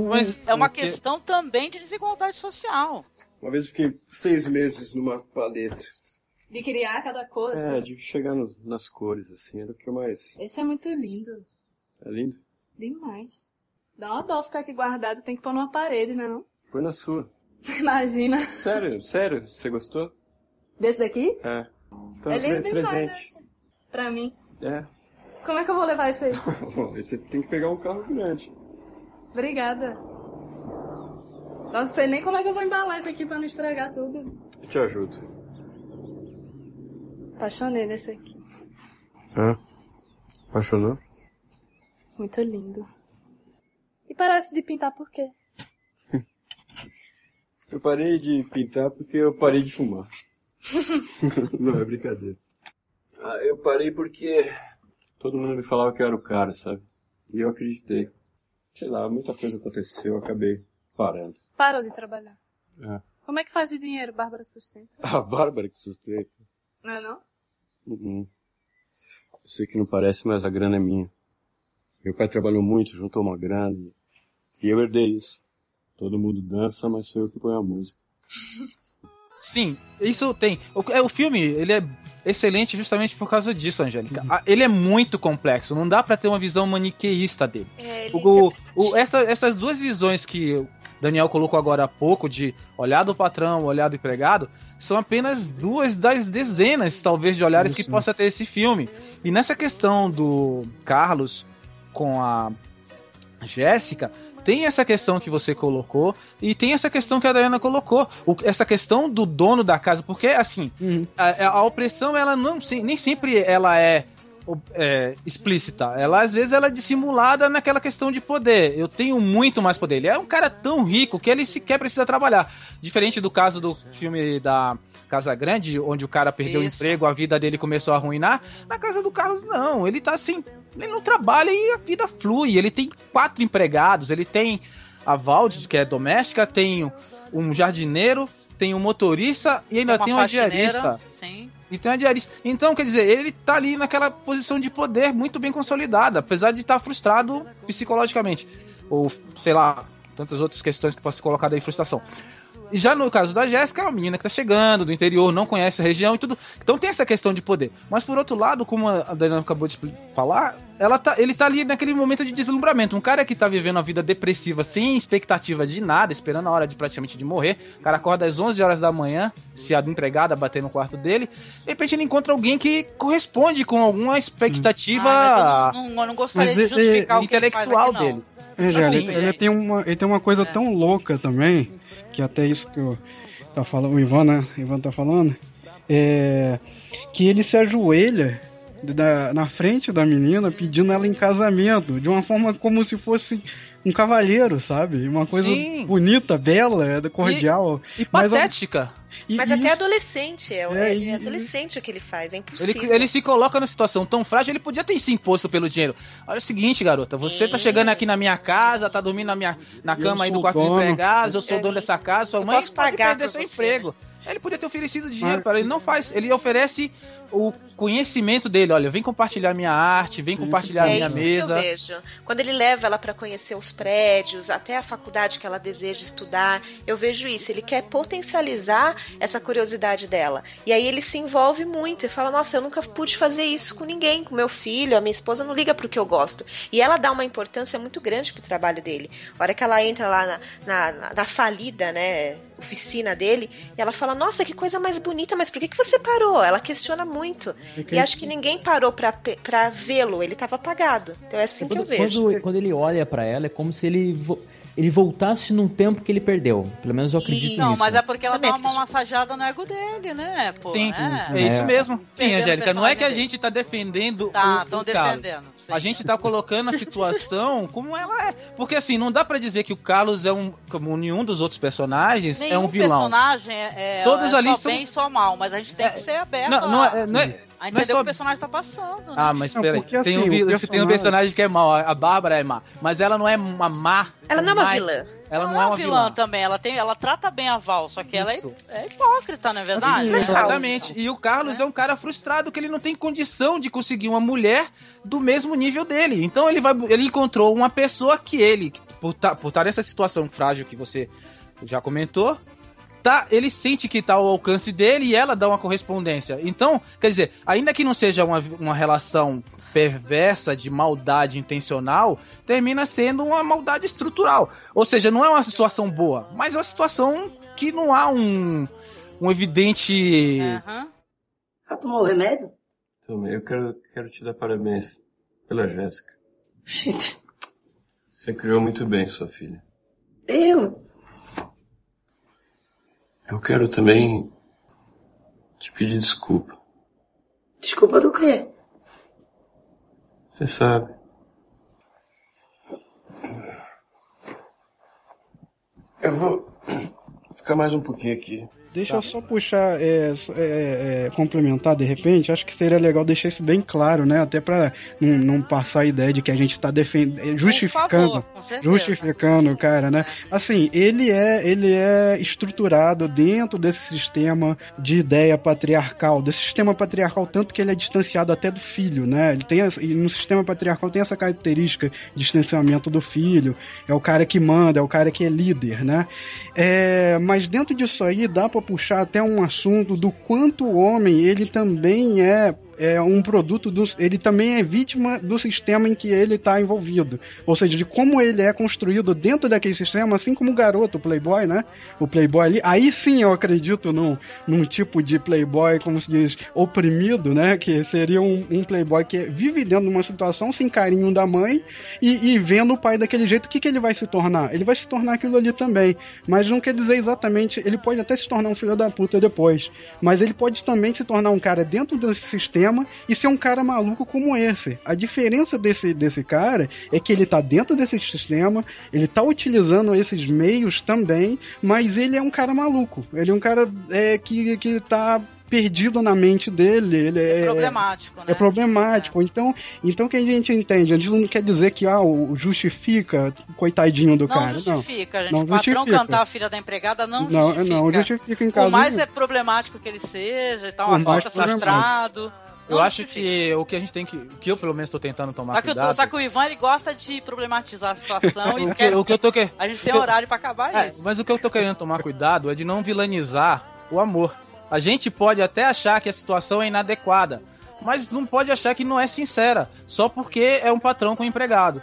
H: Mas
C: É uma
H: porque-
C: questão também de desigualdade social.
K: Uma vez eu fiquei seis meses numa paleta.
L: De criar cada coisa.
K: É, de chegar no- nas cores, assim, era o que mais.
L: Esse é muito lindo.
K: É lindo?
L: Demais. Dá uma dó ficar aqui guardado, tem que pôr numa parede, não?
K: Põe na sua.
L: Imagina.
K: Sério, sério, você gostou?
L: Desse daqui?
K: É. Então,
L: é lindo demais
K: presente.
L: esse. Pra mim.
K: É.
L: Como é que eu vou levar isso aí?
K: Bom, aí você tem que pegar um carro grande.
L: Obrigada. Não sei nem como é que eu vou embalar isso aqui pra não estragar tudo.
K: Eu te ajudo.
L: Apaixonei nesse aqui.
K: Hã? Apaixonou?
L: Muito lindo. E parece de pintar por quê?
K: Eu parei de pintar porque eu parei de fumar. Não, é brincadeira. Ah, eu parei porque todo mundo me falava que eu era o cara, sabe? E eu acreditei. Sei lá, muita coisa aconteceu, eu acabei parando.
L: Parou de trabalhar.
K: É.
L: Como é que faz de dinheiro, Bárbara sustenta?
K: A Bárbara que sustenta.
L: Não é não?
K: Uhum. Eu sei que não parece, mas a grana é minha. Meu pai trabalhou muito, juntou uma grana e- e eu herdei isso. Todo mundo dança, mas sou eu que ponho a música.
H: Sim, isso tem. O, é, o filme, ele é excelente justamente por causa disso, Angélica. A- Ele é muito complexo, não dá pra ter uma visão maniqueísta dele.
G: É, ele
H: O, o- essa- essas duas visões que o Daniel colocou agora há pouco, de olhar do patrão, olhar do empregado, são apenas duas das dezenas, talvez, de olhares que possa ter esse filme. E nessa questão do Carlos com a Jéssica, tem essa questão que você colocou e tem essa questão que a Diana colocou, o- essa questão do dono da casa, porque assim, a, a opressão ela não nem sempre ela é, é, explícita, ela às vezes ela é dissimulada naquela questão de poder. Eu tenho muito mais poder. Ele é um cara tão rico que ele sequer precisa trabalhar, diferente do caso do filme da Casa Grande, onde o cara perdeu
C: Isso.
H: o emprego, a vida dele começou a arruinar. Na casa do Carlos não, ele tá assim, ele não trabalha e a vida flui. Ele tem quatro empregados, ele tem a Valde, que é doméstica, tem um jardineiro, tem um motorista e ainda
C: Uma
H: tem uma diarista.
C: Sim.
H: E tem uma diarista. Então, quer dizer, ele tá ali naquela posição de poder muito bem consolidada, apesar de estar frustrado psicologicamente. Ou, sei lá, tantas outras questões que possa ser colocada aí frustração. E já no caso da Jéssica, é uma menina que tá chegando do interior, não conhece a região e tudo. Então tem essa questão de poder. Mas por outro lado, como a Daniela acabou de falar, ela tá, ele tá ali naquele momento de deslumbramento. Um cara que tá vivendo uma vida depressiva, sem expectativa de nada, esperando a hora de praticamente de morrer. O cara acorda às 11 horas da manhã, se a empregada bater no quarto dele. De repente ele encontra alguém que corresponde com alguma expectativa
C: Ah, mas eu não, não, eu não gostaria
F: Mas
C: de
F: ele-
C: justificar o que ele faz
H: intelectual
C: aqui, não.
H: dele.
F: É, cara,
H: Sim,
F: ele, ele
C: é
F: tem uma, ele tem uma coisa tão louca também, que até isso que eu, tá falando, o Ivan, né? O Ivan tá falando, é que ele se ajoelha da- na frente da menina pedindo ela em casamento, de uma forma como se fosse um cavalheiro, sabe? Uma coisa
H: Sim.
F: bonita, bela, cordial.
H: E
F: Mas, ó,
H: patética.
F: E-
G: Mas
F: e
G: até
F: isso-
G: adolescente, é,
F: É,
G: é,
F: e-
G: adolescente o que ele faz, é
H: Ele,
G: impossível.
H: ele se coloca numa situação tão frágil, ele podia ter se imposto pelo dinheiro. Olha o seguinte, garota, você tá chegando aqui na minha casa, tá dormindo na, minha, na
F: Eu
H: cama aí do quarto de empregados, eu sou
G: É,
H: dono dessa casa, sua
G: eu
H: mãe
G: posso
H: pode
G: pagar
H: perder
G: por
H: seu
G: você.
H: emprego. Ele podia ter oferecido dinheiro
F: Mas-
H: para ele, não faz. Ele oferece o conhecimento dele. Olha, vem compartilhar minha arte, vem compartilhar
G: É
H: minha
G: isso
H: mesa.
G: que eu vejo. Quando ele leva ela para conhecer os prédios, até a faculdade que ela deseja estudar, eu vejo isso. Ele quer potencializar essa curiosidade dela. E aí ele se envolve muito e fala: Nossa, eu nunca pude fazer isso com ninguém, com meu filho, a minha esposa não liga pro que eu gosto. E ela dá uma importância muito grande pro trabalho dele. A hora que ela entra lá na, na- na falida, né, oficina dele, e ela fala: Nossa, que coisa mais bonita, mas por que, que você parou? Ela questiona muito.
F: Que-
G: E acho que ninguém parou pra vê-lo, ele tava apagado. Então é assim que eu
E: quando,
G: vejo.
E: quando, quando ele olha pra ela, é como se ele, ele voltasse num tempo que ele perdeu. Pelo menos eu acredito
C: Não,
E: nisso.
C: mas é porque ela
G: Também
C: dá uma massageada no ego dele, né? Pô,
H: Sim,
C: né?
H: é isso
E: É.
H: mesmo. Sim,
C: Perdendo
H: Angélica, não é que a gente tá defendendo
C: Tá,
H: o,
C: estão
H: o Carlos.
C: defendendo. sim.
H: A gente tá colocando a situação como ela é. Porque assim, não dá pra dizer que o Carlos é um. Como nenhum dos outros personagens
C: Nenhum
H: é um vilão.
C: personagem é, é,
H: Todos
C: é
H: ali
C: só
H: são-
C: bem e só mal, mas a gente tem
H: É,
C: que ser aberto
H: Não, não
C: a,
H: é, não é,
C: a
H: não é
C: entender
H: só-
C: o que o personagem tá passando. Né?
H: Ah, mas peraí. tem,
F: assim,
H: um,
F: o
H: tem um
F: personagem-
H: personagem que é mau. A Bárbara é má. Mas ela não é uma má.
G: Ela não é uma
H: mais-
G: vilã.
H: Ela não,
C: Ela
H: é uma vilã.
C: também, ela, tem, ela trata bem a Val, só que ela é,
H: Isso.
C: é hipócrita, não é verdade?
G: Sim,
H: Exatamente. E o Carlos é um cara frustrado que ele não tem condição de conseguir uma mulher do mesmo nível dele. Então ele vai, ele encontrou uma pessoa que ele, por estar nessa situação frágil que você já comentou, tá, ele sente que tá ao alcance dele e ela dá uma correspondência. Então, quer dizer, ainda que não seja uma, uma relação perversa de maldade intencional, termina sendo uma maldade estrutural. Ou seja, não é uma situação boa, mas é uma situação que não há um, um evidente.
M: Já tomou o remédio?
K: Tomei. Eu quero, quero te dar parabéns pela Jéssica. Você criou muito bem sua filha.
M: Eu?
K: Eu quero também te pedir desculpa.
M: Desculpa do quê?
K: Você sabe. Eu vou ficar mais um pouquinho aqui.
F: Deixa eu só puxar, é, é, é, complementar de repente, acho que seria legal deixar isso bem claro, né? Até pra não, não passar a ideia de que a gente tá defendendo, justificando,
C: favor,
F: justificando o cara, né? Assim, ele é, ele é estruturado dentro desse sistema de ideia patriarcal, desse sistema patriarcal, tanto que ele é distanciado até do filho, né? Ele tem, no sistema patriarcal tem essa característica de distanciamento do filho, é o cara que manda, é o cara que é líder, né? É, mas dentro disso aí dá pra puxar até um assunto do quanto o homem ele também é é um produto do. Ele também é vítima do sistema em que ele está envolvido. Ou seja, de como ele é construído dentro daquele sistema, assim como o garoto, o Playboy, né? O Playboy ali. Aí sim eu acredito num, num tipo de Playboy, como se diz, oprimido, né? Que seria um, um Playboy que vive dentro de uma situação sem carinho da mãe e, e vendo o pai daquele jeito, o que, que ele vai se tornar? Ele vai se tornar aquilo ali também. Mas não quer dizer exatamente. Ele pode até se tornar um filho da puta depois. Mas ele pode também se tornar um cara dentro desse sistema e ser um cara maluco como esse. A diferença desse, desse cara é que ele tá dentro desse sistema, ele tá utilizando esses meios também, mas ele é um cara maluco. Ele é um cara é, que, que tá perdido na mente dele. Ele é,
C: É problemático, né?
F: É problemático. Então, então que a gente entende? A gente não quer dizer que ah, o justifica coitadinho do
C: Não
F: cara.
C: justifica, gente.
F: não
C: o patrão
F: justifica.
C: cantar a filha da empregada não,
F: Não,
C: justifica.
F: não justifica em
C: Por mais é problemático que ele seja e tal, um artista
F: problemático.
C: frustrado.
H: Eu acho que o que a gente tem que. O que eu pelo menos tô tentando tomar
C: Só que,
H: cuidado.
C: só que o Ivan ele gosta de problematizar a situação e
H: O que-
C: esquece
H: o que eu tô que-
C: a gente tem
H: que
C: horário pra acabar
H: É,
C: isso.
H: mas o que eu tô querendo tomar cuidado é de não vilanizar o amor. A gente pode até achar que a situação é inadequada, mas não pode achar que não é sincera, só porque é um patrão com um empregado.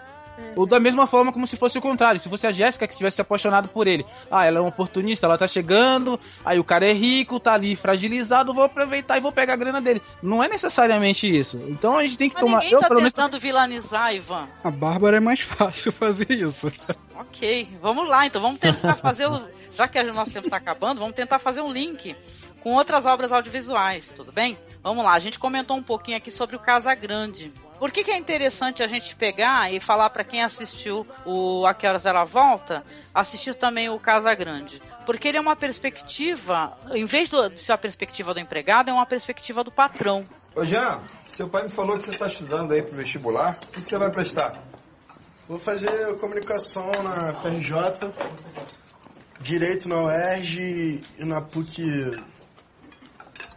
H: Ou da mesma forma como se fosse o contrário, se fosse a Jéssica que tivesse se apaixonado por ele. Ah, ela é um oportunista, ela tá chegando, aí o cara é rico, tá ali fragilizado, vou aproveitar e vou pegar a grana dele. Não é necessariamente isso. Então a gente tem que
C: Mas
H: tomar.
C: ninguém
H: eu,
C: tá
H: pelo menos,
C: tentando vilanizar, Ivan.
F: A Bárbara é mais fácil fazer isso.
C: Ok, vamos lá, então vamos tentar fazer o. Já que o nosso tempo está acabando, vamos tentar fazer um link com outras obras audiovisuais, tudo bem? Vamos lá, a gente comentou um pouquinho aqui sobre o Casa Grande. Por que, que é interessante a gente pegar e falar para quem assistiu o A Que Horas Ela Volta, assistir também o Casa Grande? Porque ele é uma perspectiva, em vez de ser a perspectiva do empregado, é uma perspectiva do patrão.
N: Ô Jean, seu pai me falou que você está estudando aí pro vestibular. O que, que você vai prestar?
O: Vou fazer comunicação na FRJ, Direito na UERJ e na PUC.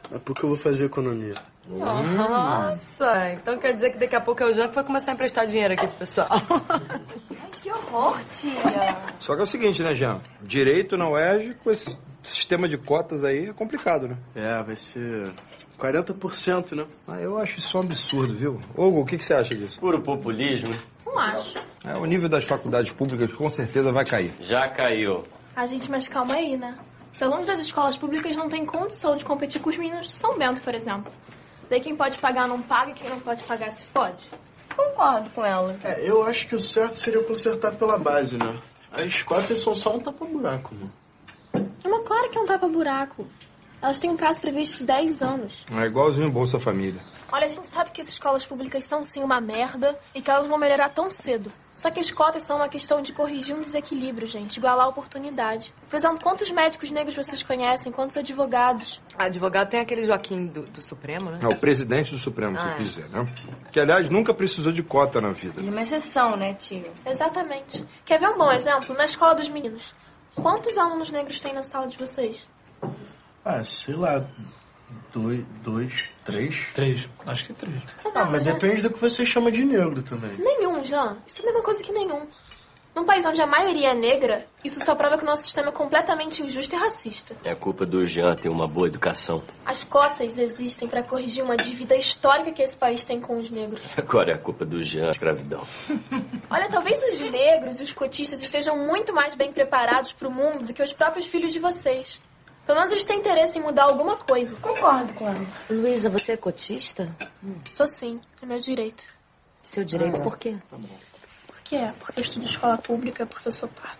O: Na PUC eu vou fazer economia.
P: Nossa, então quer dizer que daqui a pouco é o Jean que vai começar a emprestar dinheiro aqui pro pessoal.
Q: Que horror, tia.
N: Só que é o seguinte, né, Jean? Direito na UERJ com esse sistema de cotas aí é complicado, né?
O: É, vai ser 40%, né?
N: Ah, eu acho isso um absurdo, viu? Hugo, o que, que você acha disso?
R: Puro populismo.
Q: Não acho.
N: É, o nível das faculdades públicas com certeza vai cair.
R: Já caiu.
Q: A gente, mas calma aí, né? Os alunos das escolas públicas não têm condição de competir com os meninos de São Bento, por exemplo. Daí quem pode pagar não paga e quem não pode pagar se fode.
P: Concordo com ela.
O: É, eu acho que o certo seria consertar pela base, né? As cotas são só um tapa-buraco, né?
Q: É uma claro que é um tapa-buraco. Elas têm um prazo previsto de 10 anos.
N: É igualzinho Bolsa Família.
Q: Olha, a gente sabe que as escolas públicas são sim uma merda e que elas vão melhorar tão cedo. Só que as cotas são uma questão de corrigir um desequilíbrio, gente, igualar a oportunidade. Por exemplo, quantos médicos negros vocês conhecem? Quantos advogados?
P: Advogado tem aquele Joaquim do, do Supremo, né?
N: É o presidente do Supremo, se
P: Ah,
N: eu
P: é.
N: quis dizer, né? Que, aliás, nunca precisou de cota na vida.
P: Ele é uma exceção, né, tio?
Q: Exatamente. Quer ver um bom exemplo? Na escola dos meninos. Quantos alunos negros tem na sala de vocês?
O: Ah, sei lá. Dois, dois, três?
S: Três. Acho que três.
O: Ah, mas depende do que você chama de negro também.
Q: Nenhum, Jean. Isso é a mesma coisa que nenhum. Num país onde a maioria é negra, isso só prova que o nosso sistema é completamente injusto e racista.
R: É culpa do Jean ter uma boa educação.
Q: As cotas existem para corrigir uma dívida histórica que esse país tem com os negros.
R: Agora é a culpa do Jean, a escravidão.
Q: Olha, talvez os negros e os cotistas estejam muito mais bem preparados para o mundo do que os próprios filhos de vocês. Pelo menos eles têm interesse em mudar alguma coisa.
S: Concordo com ela. Luísa, você é cotista?
Q: Sou sim, é meu direito.
S: Seu direito,
Q: Ah.
S: por quê?
Q: Por que é? Porque eu estudo escola pública, porque eu sou parda.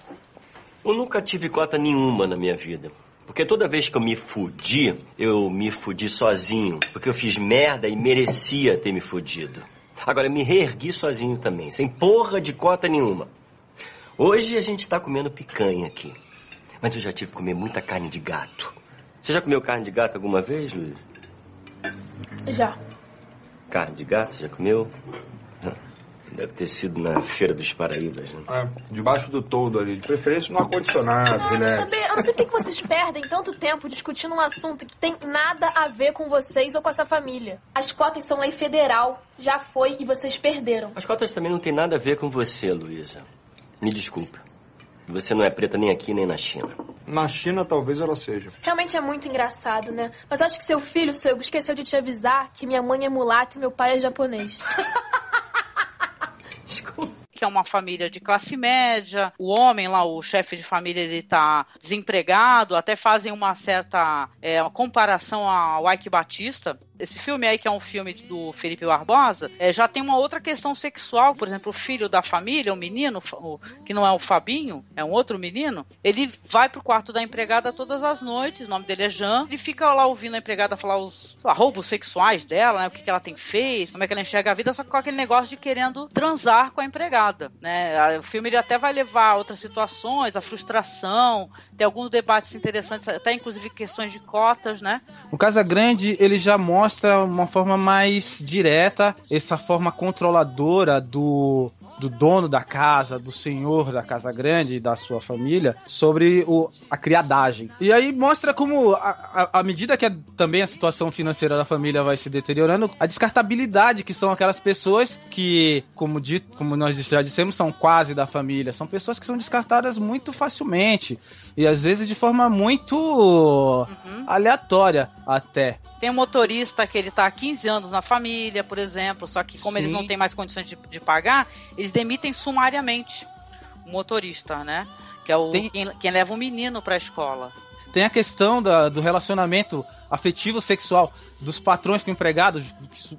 R: Eu nunca tive cota nenhuma na minha vida. Porque toda vez que eu me fudi, eu me fudi sozinho. Porque eu fiz merda e merecia ter me fudido. Agora, eu me reergui sozinho também, sem porra de cota nenhuma. Hoje a gente tá comendo picanha aqui. Mas eu já tive que comer muita carne de gato. Você já comeu carne de gato alguma vez, Luiz?
Q: Já.
R: Carne de gato, já comeu? Deve ter sido na Feira dos Paraíbas, né?
N: É, debaixo do toldo ali. De preferência no ar-condicionado,
Q: Eu não,
N: relax.
Q: saber, eu não sei por que que vocês perdem tanto tempo discutindo um assunto que tem nada a ver com vocês ou com essa família. As cotas são lei federal, já foi e vocês perderam.
R: As cotas também não tem nada a ver com você, Luísa. Me desculpa. Você não é preta nem aqui nem na China.
N: Na China, talvez ela seja.
Q: Realmente é muito engraçado, né? Mas acho que seu filho, seu, esqueceu de te avisar que minha mãe é mulata e meu pai é japonês.
C: que é uma família de classe média. O homem lá, o chefe de família, ele tá desempregado. Até fazem uma certa é, uma comparação ao Ike Batista. Esse filme aí, que é um filme do Felipe Barbosa, é, já tem uma outra questão sexual. Por exemplo, o filho da família, o menino, o- que não é o Fabinho, é um outro menino, ele vai pro quarto da empregada todas as noites, o nome dele é Jean, ele fica lá ouvindo a empregada falar os lá, roubos sexuais dela, né, o que, que ela tem feito, como é que ela enxerga a vida, só que com aquele negócio de querendo transar com a empregada, né? O filme ele até vai levar a outras situações, a frustração, tem alguns debates interessantes, até inclusive questões de cotas, né?
H: O Casa Grande, ele já mostra uma forma mais direta, essa forma controladora do, do dono da casa, do senhor da Casa Grande e da sua família, sobre o, a criadagem. E aí mostra como, à medida que a- também a situação financeira da família vai se deteriorando, a descartabilidade que são aquelas pessoas que, como, dito, como nós já dissemos, são quase da família. São pessoas que são descartadas muito facilmente. E às vezes de forma muito aleatória até.
C: Tem um motorista que ele tá há 15 anos na família, por exemplo, só que como eles
H: Sim.
C: não têm mais condições de, de pagar, eles demitem sumariamente o motorista, né? Que é o
H: Tem-
C: quem, quem leva o menino pra escola.
H: Tem a questão da- do relacionamento afetivo sexual dos patrões com empregados,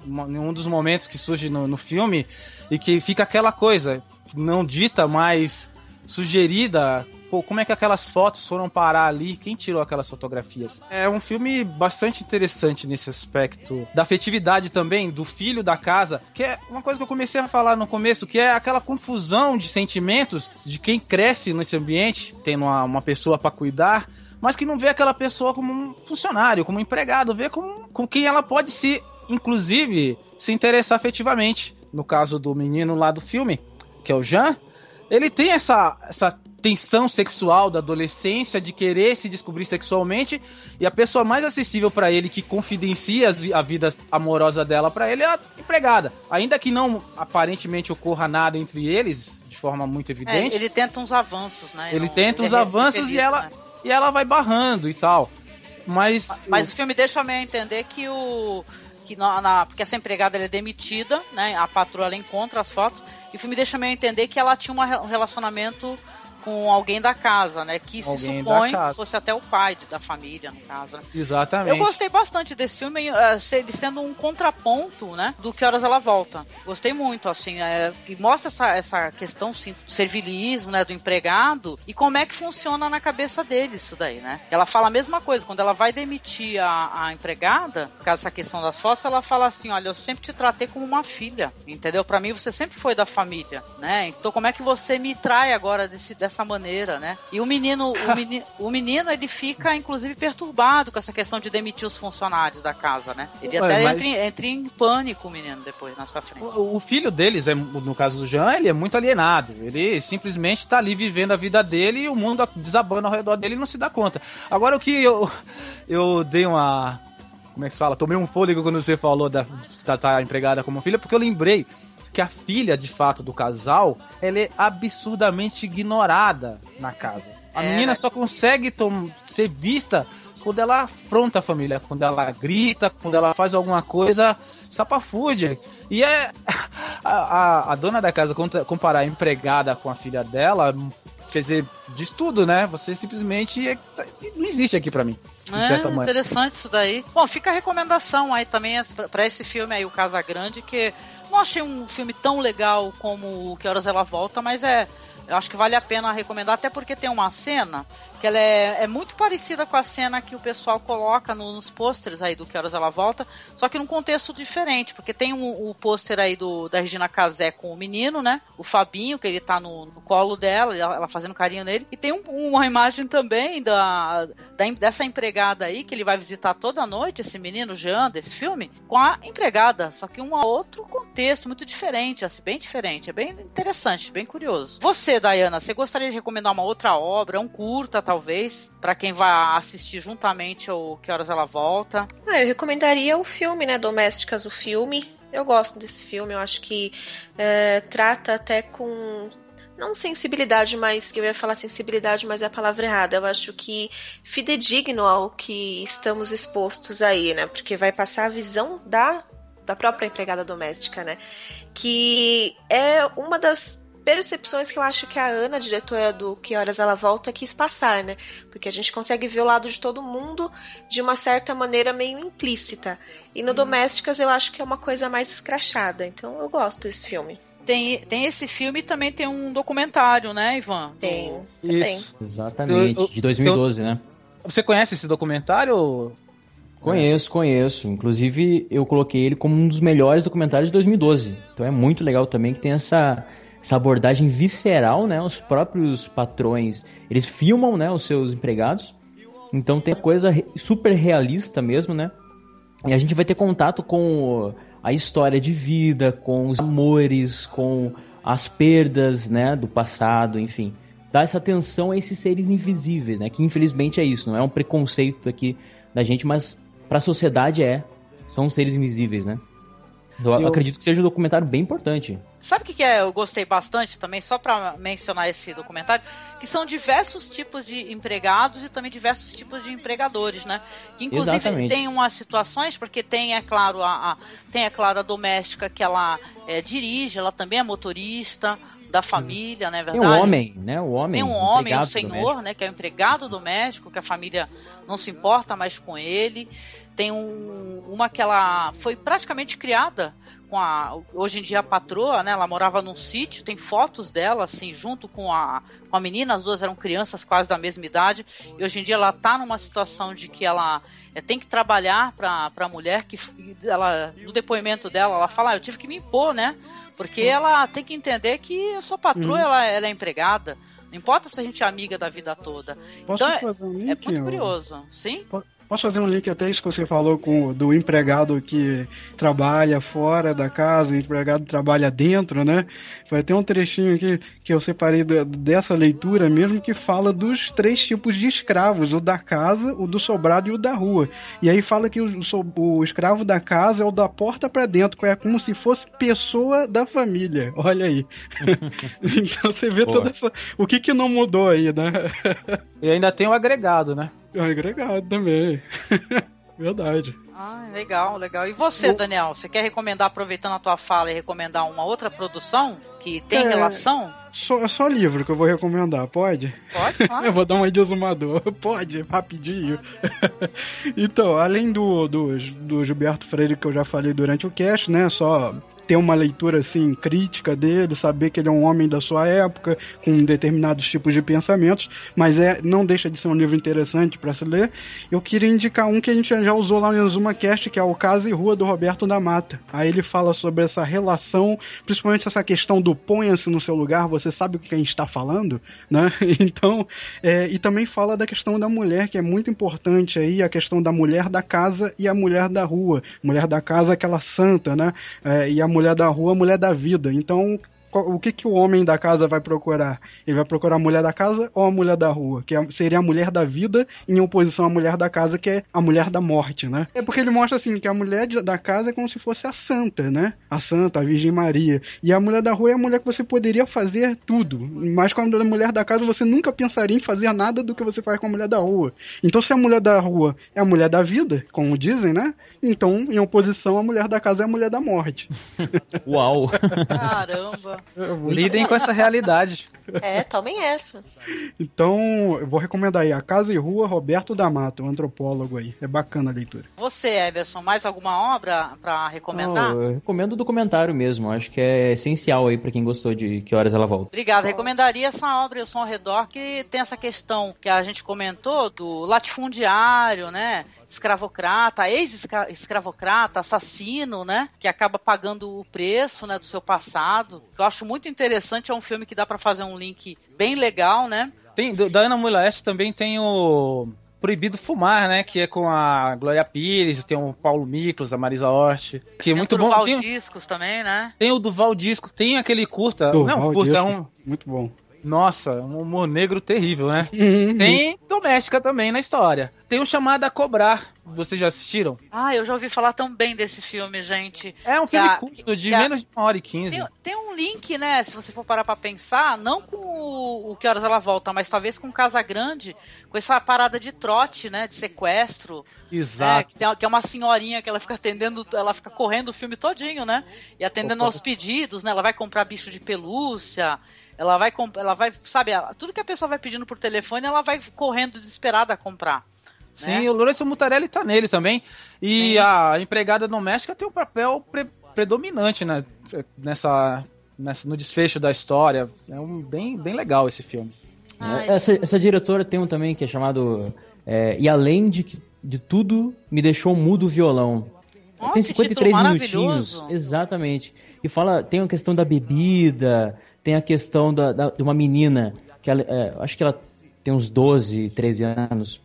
H: em um dos momentos que surge no, no filme, e que fica aquela coisa não dita, mas sugerida. Pô, como é que aquelas fotos foram parar ali? Quem tirou aquelas fotografias? É um filme bastante interessante nesse aspecto. Da afetividade também, do filho da casa, que é uma coisa que eu comecei a falar no começo, que é aquela confusão de sentimentos de quem cresce nesse ambiente, tendo uma, uma pessoa para cuidar, mas que não vê aquela pessoa como um funcionário, como um empregado, vê como, com quem ela pode se, inclusive, se interessar afetivamente. No caso do menino lá do filme, que é o Jean, ele tem essa, essa tensão sexual da adolescência, de querer se descobrir sexualmente, e a pessoa mais acessível para ele, que confidencia a vida amorosa dela para ele, é a empregada. Ainda que não aparentemente ocorra nada entre eles, de forma muito
C: É,
H: evidente.
C: ele tenta uns avanços, né?
H: Ele
C: Não-
H: tenta uns
C: é
H: avanços
C: feliz,
H: e ela,
C: né?
H: e ela vai barrando e tal. Mas.
C: Mas o filme deixa meio a entender que o. Que na, na- porque essa empregada é demitida, né? A patroa ela encontra as fotos. E o filme deixa meio entender que ela tinha um relacionamento com alguém da casa, né? Que se
H: Alguém da
C: supõe fosse até o pai da família, no caso, né?
H: Exatamente.
C: Eu gostei bastante desse filme, se- ele sendo um contraponto, né, do Que Horas Ela Volta. Gostei muito, assim, é, que mostra essa, essa questão, sim, do servilismo, né, do empregado, e como é que funciona na cabeça dele isso daí, né. Ela fala a mesma coisa, quando ela vai demitir a, a empregada, por causa dessa questão das fotos, ela fala assim, olha, eu sempre te tratei como uma filha, entendeu? Pra mim você sempre foi da família, né, então como é que você me trai agora desse, dessa maneira, né. E o menino, o menino, o menino, ele fica, inclusive, perturbado com essa questão de demitir os funcionários da casa, né. Ele
H: Ué,
C: até
H: mas-
C: entra, em- entra em pânico, o menino, depois, na sua frente.
H: O, o filho deles, é, no caso do Jean, ele é muito alienado. Ele simplesmente tá ali vivendo a vida dele e o mundo desabando ao redor dele e não se dá conta. Agora o que eu, eu dei uma. Como é que se fala? Tomei um fôlego quando você falou da de tratar a empregada como filha, porque eu lembrei que a filha, de fato, do casal, ela é absurdamente ignorada na casa. A
C: É,
H: menina
C: né?
H: só consegue ser vista quando ela afronta a família, quando ela grita, quando ela faz alguma coisa sapafúrdia. E é. A, a, a dona da casa comparar a empregada com a filha dela, quer dizer, diz tudo, né? Você simplesmente. é- não existe aqui pra mim.
C: É, interessante isso daí. Bom, fica a recomendação aí também para esse filme aí, o Casa Grande, que não achei um filme tão legal como o Que Horas Ela Volta, mas é. Eu acho que vale a pena recomendar, até porque tem uma cena que ela é, é muito parecida com a cena que o pessoal coloca no- nos pôsteres aí do Que Horas Ela Volta, só que num contexto diferente, porque tem o, o pôster aí do, da Regina Casé com o menino, né? O Fabinho, que ele tá no, no colo dela, ela, fazendo carinho nele, e tem um- uma imagem também da, da dessa empregada aí, que ele vai visitar toda noite, esse menino Jean, desse filme, com a empregada, só que um outro contexto, muito diferente, assim, bem diferente, é bem interessante, bem curioso. Você, Dayana, você gostaria de recomendar uma outra obra, um curta, talvez, para quem vai assistir juntamente ao Que Horas Ela Volta?
G: Ah, eu recomendaria o filme, né? Domésticas, o filme. Eu gosto desse filme, eu acho que é, trata até com. Não sensibilidade, mas que eu ia falar sensibilidade, mas é a palavra errada. Eu acho que fidedigno ao que estamos expostos aí, né? Porque vai passar a visão da, da própria empregada doméstica, né? Que é uma das percepções que eu acho que a Ana, diretora do Que Horas Ela Volta, quis passar, né? Porque a gente consegue ver o lado de todo mundo de uma certa maneira meio implícita. E no Domésticas eu acho que é uma coisa mais escrachada. Então eu gosto desse filme.
C: Tem, tem esse filme e também tem um documentário, né, Ivan?
G: Tem.
H: Isso.
E: Exatamente,
H: Eu- eu-
E: de 2012, né?
H: Você conhece esse documentário?
E: Conheço, conheço. Inclusive, eu coloquei ele como um dos melhores documentários de 2012. Então é muito legal também que tem essa, essa abordagem visceral, né? Os próprios patrões, eles filmam, né, os seus empregados. Então tem coisa super realista mesmo, né? E a gente vai ter contato com a história de vida, com os amores, com as perdas, né, do passado, enfim. Dá essa atenção a esses seres invisíveis, né? Que infelizmente é isso, não é um preconceito aqui da gente, mas para a sociedade é. São seres invisíveis, né? Eu,
C: Eu-
E: acredito que seja um documentário bem importante.
C: Sabe o que, que é? Eu gostei bastante também, só para mencionar esse documentário, que são diversos tipos de empregados e também diversos tipos de empregadores, né? Que inclusive
E: Exatamente.
C: tem umas situações, porque tem, é claro, a, a- tem, é claro, a doméstica que ela é, dirige, ela também é motorista da família, né?
E: Tem
C: Verdade?
E: um homem, né? O homem.
C: Tem um homem, um
E: empregado
C: senhor, né, que é o empregado doméstico, que a família não se importa mais com ele. Tem um, uma que ela foi praticamente criada com a hoje em dia a patroa, né? Ela morava num sítio, tem fotos dela assim junto com a com a menina, as duas eram crianças quase da mesma idade. E hoje em dia ela tá numa situação de que ela é, tem que trabalhar para a mulher que ela no depoimento dela ela fala, ah, eu tive que me impor, né? Porque ela tem que entender que eu sou patroa,
F: Hum.
C: ela, ela é empregada. Não importa se a gente é amiga da vida toda.
F: Posso
C: então é- é, muito curioso. Sim?
F: Posso fazer um link até isso que você falou com o- do empregado que trabalha fora da casa, o empregado trabalha dentro, né? Vai ter um trechinho aqui que eu separei da- dessa leitura mesmo que fala dos três tipos de escravos, o da casa, o do sobrado e o da rua. E aí fala que o, so- o escravo da casa é o da porta para dentro, que é como se fosse pessoa da família. Olha aí. então você vê
H: Boa.
F: toda essa. O que que não mudou aí, né?
H: E ainda tem o agregado, né?
F: É agregado também. Verdade.
C: Ah, legal, legal. E você, Daniel, você quer recomendar, aproveitando a tua fala, e recomendar uma outra produção que tem
F: É.
C: relação?
F: Só, é só livro que eu vou recomendar, pode?
C: Pode, claro.
F: eu vou dar uma de exumador. Pode, rapidinho. então, além do, do, do Gilberto Freire que eu já falei durante o cast, né? Só ter uma leitura assim crítica dele, saber que ele é um homem da sua época, com determinados tipos de pensamentos, mas é não deixa de ser um livro interessante para se ler. Eu queria indicar um que a gente já usou lá no ZumaCast, que é o Casa e Rua do Roberto da Mata. Aí ele fala sobre essa relação, principalmente essa questão do ponha-se no seu lugar, você sabe o que a gente está falando, né? Então, é, e também fala da questão da mulher, que é muito importante aí, a questão da mulher da casa e a mulher da rua. Mulher da casa, aquela santa, né? É, e a mulher da rua, mulher da vida. Então, o que, que o homem da casa vai procurar? Ele vai procurar a mulher da casa ou a mulher da rua? Que é- seria a mulher da vida em oposição à mulher da casa, que é a mulher da morte, né? É porque ele mostra assim que a mulher da casa é como se fosse a santa, né? A santa, a Virgem Maria. E a mulher da rua é a mulher que você poderia fazer tudo. Mas com a mulher da casa você nunca pensaria em fazer nada do que você faz com a mulher da rua. Então se a mulher da rua é a mulher da vida, como dizem, né? Então, em oposição, a mulher da casa é a mulher da morte.
E: Uau!
C: Caramba.
H: Lidem com essa realidade.
G: É, tomem essa.
F: Então, eu vou recomendar aí A Casa e Rua, Roberto D'Amato, um antropólogo aí. É bacana a leitura.
C: Você, Everson, mais alguma obra pra recomendar?
E: Não, eu recomendo o documentário mesmo. Acho que é essencial aí pra quem gostou de Que Horas Ela Volta.
C: Obrigada. Recomendaria essa obra, Eu Sou ao Redor, que tem essa questão que a gente comentou do latifundiário, né? Escravocrata, ex-escravocrata, assassino, né? Que acaba pagando o preço, né? Do seu passado. Que eu acho muito interessante. É um filme que dá pra fazer um link bem legal, né?
H: Tem, da Ana Mulaeste também tem o Proibido Fumar, né? Que é com a Glória Pires, tem o Paulo Miklos, a Marisa Hort. Que é muito
C: Tem o
H: bom.
C: Durval
H: Tem,
C: Discos também, né?
H: tem o Duval Disco, tem aquele curta.
F: Durval
H: não, curta, é
F: Disco,
H: um.
F: Muito bom.
H: Nossa, um humor negro terrível, né?
F: Uhum.
H: Tem doméstica também na história. Tem o chamado a cobrar. Vocês já assistiram?
C: Ah, eu já ouvi falar tão bem desse filme, gente.
H: É um filme
C: Que a-
H: curto, de menos de uma hora e quinze.
C: Tem, tem um link, né? Se você for parar pra pensar, não com o, o Que Horas Ela Volta, mas talvez com Casa Grande, com essa parada de trote, né? De sequestro. né,
H: Exato.
C: que, tem, que é uma senhorinha que ela fica atendendo, ela fica correndo o filme todinho, né? E atendendo
H: Opa.
C: aos pedidos, né? Ela vai comprar bicho de pelúcia. Ela vai, ela vai, sabe, ela- tudo que a pessoa vai pedindo por telefone, ela vai correndo desesperada a comprar.
H: Sim,
C: né?
H: o Lourenço Mutarelli tá nele também. E
C: Sim.
H: a empregada doméstica tem um papel pre- predominante né, nessa, nessa, no desfecho da história. É um bem, bem legal esse filme.
E: É, Essa, essa diretora tem um também que é chamado é, E Além de, de Tudo Me Deixou Mudo o Violão.
C: Ó,
E: tem
C: que
E: 53
C: título
E: minutinhos. Exatamente. E fala, tem a questão da bebida, tem a questão da, da- de uma menina, que ela, é, acho que ela tem uns 12, 13 anos,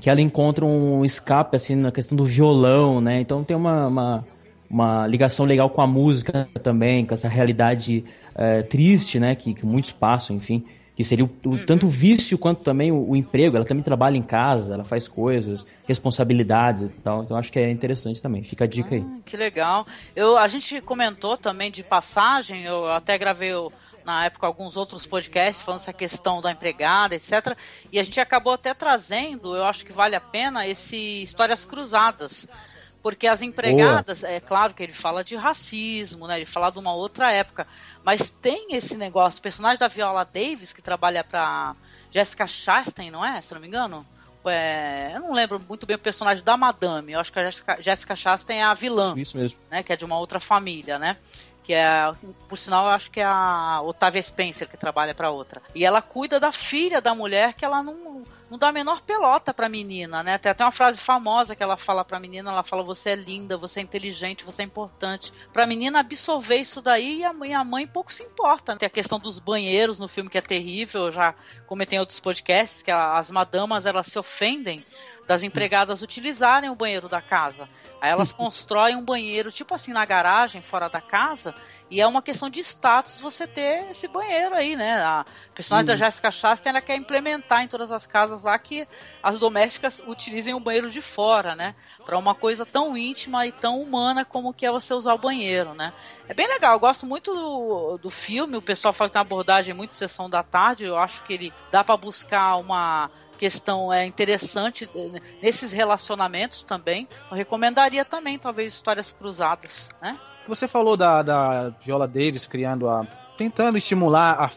E: que ela encontra um escape, assim, na questão do violão, né? Então tem uma, uma, uma ligação legal com a música também, com essa realidade é, triste, né? Que, que muitos passam, enfim. Que seria o, o- tanto o vício quanto também o, o emprego. Ela também trabalha em casa, ela faz coisas, responsabilidades e tal. Então acho que é interessante também. Fica a dica aí.
C: Que legal. Eu, a gente comentou também de passagem, eu até gravei na época alguns outros podcasts falando essa questão da empregada, etc. E a gente acabou até trazendo, eu acho que vale a pena, esse Histórias Cruzadas. Porque as empregadas, é claro que ele fala de racismo, né? Ele fala de uma outra época. Mas tem esse negócio, o personagem da Viola Davis, que trabalha pra Jessica Chastain, não é? Se não me engano. É, eu não lembro muito bem o personagem da Madame. Eu acho que a Jessica, Jessica Chastain é a vilã
E: Isso, isso mesmo.
C: né, que é de uma outra família, né? Que é, por sinal, eu acho que é a Otávia Spencer que trabalha para outra. E ela cuida da filha da mulher que ela não, não dá a menor pelota pra menina, né? Tem até uma frase famosa que ela fala pra menina, ela fala, você é linda, você é inteligente, você é importante. Pra menina absorver isso daí e a mãe, a mãe pouco se importa. Tem a questão dos banheiros no filme que é terrível, eu já comentei em outros podcasts, que as madamas, elas se ofendem das empregadas utilizarem o banheiro da casa. Aí elas constroem um banheiro, tipo assim, na garagem, fora da casa, e é uma questão de status você ter esse banheiro aí, né? A personagem da
T: Uhum.
C: Jessica Chastain, ela quer implementar em todas as casas lá que as domésticas utilizem o banheiro de fora, né? Para uma coisa tão íntima e tão humana como que é você usar o banheiro, né? É bem legal, eu gosto muito do, do filme, o pessoal fala que tem uma abordagem muito sessão da tarde, eu acho que ele dá para buscar uma questão é interessante eh, nesses relacionamentos também. Eu recomendaria também, talvez, histórias cruzadas, né?
H: Você falou da, da Viola Davis criando a. tentando estimular a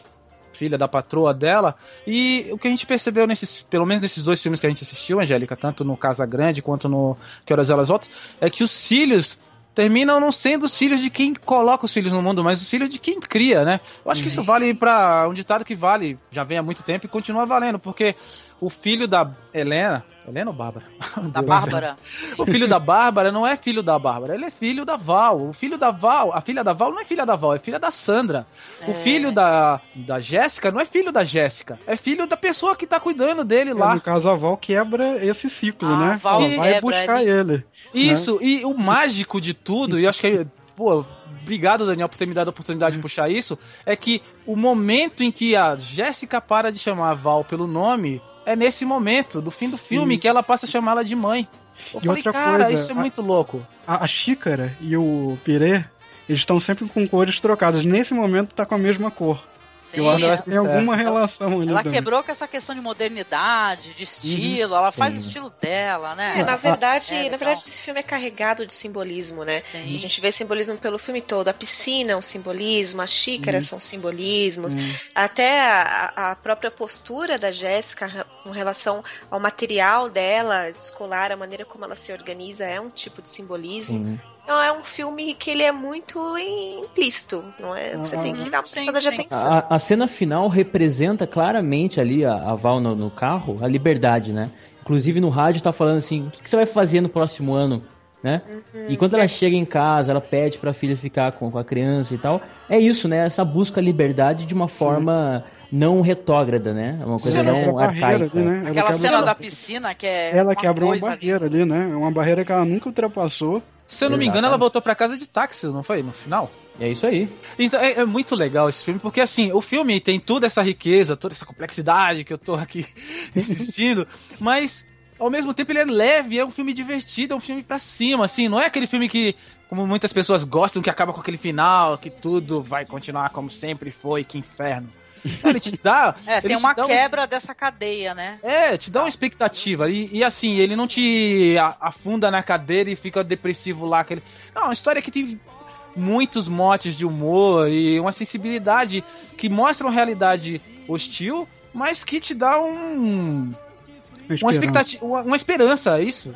H: filha da patroa dela. E o que a gente percebeu nesses, pelo menos nesses dois filmes que a gente assistiu, Angélica, tanto no Casa Grande quanto no Que Horas Elas Voltam, é que os filhos terminam não sendo os filhos de quem coloca os filhos no mundo, mas os filhos de quem cria, né? Eu acho que isso vale para um ditado que vale, já vem há muito tempo e continua valendo, porque o filho da Helena, Helena ou Bárbara?
C: Da Bárbara.
H: O filho da Bárbara não é filho da Bárbara, ele é filho da Val. O filho da Val, a filha da Val não é filha da Val, é filha da Sandra. O
F: É.
H: filho da, da Jéssica não é filho da Jéssica, é filho da pessoa que tá cuidando dele
F: É,
H: lá.
F: no caso, a Val quebra esse ciclo,
H: Ah,
F: né?
H: Val
F: Ela vai buscar
H: ele-
F: ele.
H: Isso, e o mágico de tudo, e eu acho que, pô, obrigado, Daniel, por ter me dado a oportunidade de puxar isso, é que o momento em que a Jéssica para de chamar a Val pelo nome é nesse momento, do fim do filme, que ela passa a chamá-la de mãe. Eu
F: E
H: falei,
F: outra
H: cara,
F: coisa,
H: isso é
F: a-
H: muito louco.
F: A, a xícara e o pirê, eles estão sempre com cores trocadas. Nesse momento tá com a mesma cor. Eu acho
C: é.
F: que tem alguma
C: Ela-
F: relação ali.
C: Ela
F: também.
C: quebrou com essa questão de modernidade, de estilo, ela faz
F: Sim.
C: o estilo dela, né?
G: É, na verdade,
C: É,
G: na verdade, esse filme é carregado de simbolismo, né?
C: Sim.
G: A gente vê simbolismo pelo filme todo. A piscina é um simbolismo, as xícaras
C: Uhum.
G: são simbolismos,
C: Uhum.
G: até a, a própria postura da Jéssica com relação ao material dela, escolar, a maneira como ela se organiza é um tipo de simbolismo. Então é um filme que ele é muito implícito, não é? Você tem que dar uma prestada de atenção.
E: A, a cena final representa claramente ali a, a Val no, no carro, a liberdade, né? Inclusive no rádio tá falando assim, o que, que você vai fazer no próximo ano, né?
G: Uhum.
E: E quando ela chega em casa, ela pede pra filha ficar com, com a criança e tal. É isso, né? Essa busca a liberdade de uma forma não retrógrada, né? Uma coisa
F: Ela
E: não
F: barreira
E: arcaica.
F: ali, né? Ela
C: Aquela
F: quebra
C: cena da piscina que é.
F: Ela quebra uma
C: coisa ali.
F: barreira ali, né? É uma barreira que ela nunca ultrapassou.
H: Se eu não me engano, ela voltou pra casa de táxi, não foi? No final?
E: É isso aí.
H: Então é, é muito legal esse filme, porque assim, o filme tem toda essa riqueza, toda essa complexidade que eu tô aqui insistindo, mas ao mesmo tempo ele é leve, é um filme divertido, é um filme pra cima, assim, não é aquele filme que, como muitas pessoas gostam, que acaba com aquele final, que tudo vai continuar como sempre foi, que inferno. Ele te dá.
C: É, tem
H: te
C: uma
H: um-
C: quebra dessa cadeia, né?
H: é, te dá uma expectativa. E, e assim, ele não te afunda na cadeira e fica depressivo lá. Aquele... Não, é uma história que tem muitos motes de humor e uma sensibilidade que mostra uma realidade hostil, mas que te dá um. Uma expectativa. Uma, uma esperança, é isso.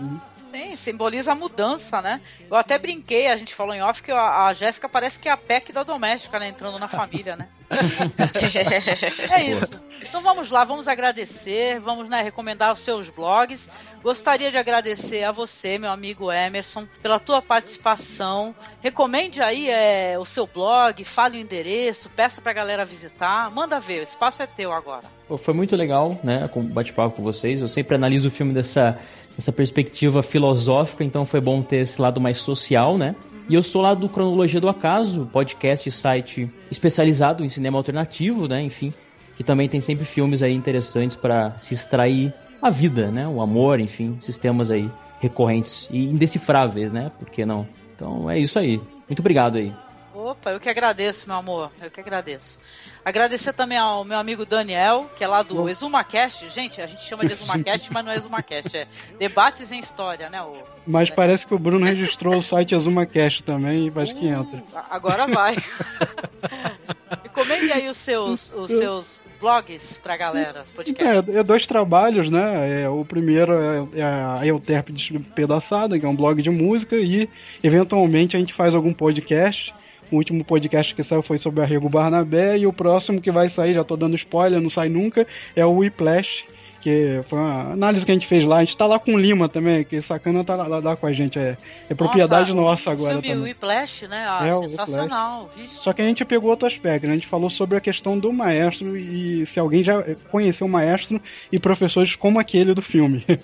C: Sim, simboliza a mudança, né? Eu até brinquei, a gente falou em off que a, a Jéssica parece que é a PEC da doméstica, né? Entrando na família, né? é isso. Então vamos lá, vamos agradecer, vamos né, recomendar os seus blogs. Gostaria de agradecer a você, meu amigo Emerson, pela tua participação. Recomende aí é, o seu blog, fale o endereço, peça pra galera visitar. Manda ver, o espaço é teu agora.
E: Foi muito legal, né, com bate-papo com vocês. Eu sempre analiso o filme dessa, dessa perspectiva filosófica, então foi bom ter esse lado mais social, né? E eu sou lá do Cronologia do Acaso, podcast e site especializado em cinema alternativo, né? Enfim, que também tem sempre filmes aí interessantes para se extrair a vida, né? O amor, enfim, sistemas aí recorrentes e indecifráveis, né? Por que não? Então é isso aí. Muito obrigado aí.
C: Opa, eu que agradeço, meu amor. Eu que agradeço. Agradecer também ao meu amigo Daniel, que é lá do ExumaCast. Gente, a gente chama de ExumaCast, mas não é ExumaCast, é Debates em História, né? O...
F: Mas parece que o Bruno registrou o site AzumaCast também e acho que entra.
C: Agora vai. Recomende aí os seus, os seus blogs pra galera, podcast.
F: É, é dois trabalhos, né? É, o primeiro é, é a Euterpe Despedaçada, que é um blog de música, e eventualmente a gente faz algum podcast. O último podcast que saiu foi sobre Arrego Barnabé, e o próximo que vai sair, já tô dando spoiler, não sai nunca, é o Whiplash, que foi uma análise que a gente fez lá. A gente tá lá com o Lima também, que sacana tá lá, lá com a gente, é, é propriedade nossa,
C: o
F: agora
C: filme
F: também.
C: Whiplash, né? Ah,
F: É,
C: sensacional.
F: Só que a gente pegou outro aspecto, né? A gente falou sobre a questão do maestro e se alguém já conheceu o maestro e professores como aquele do filme.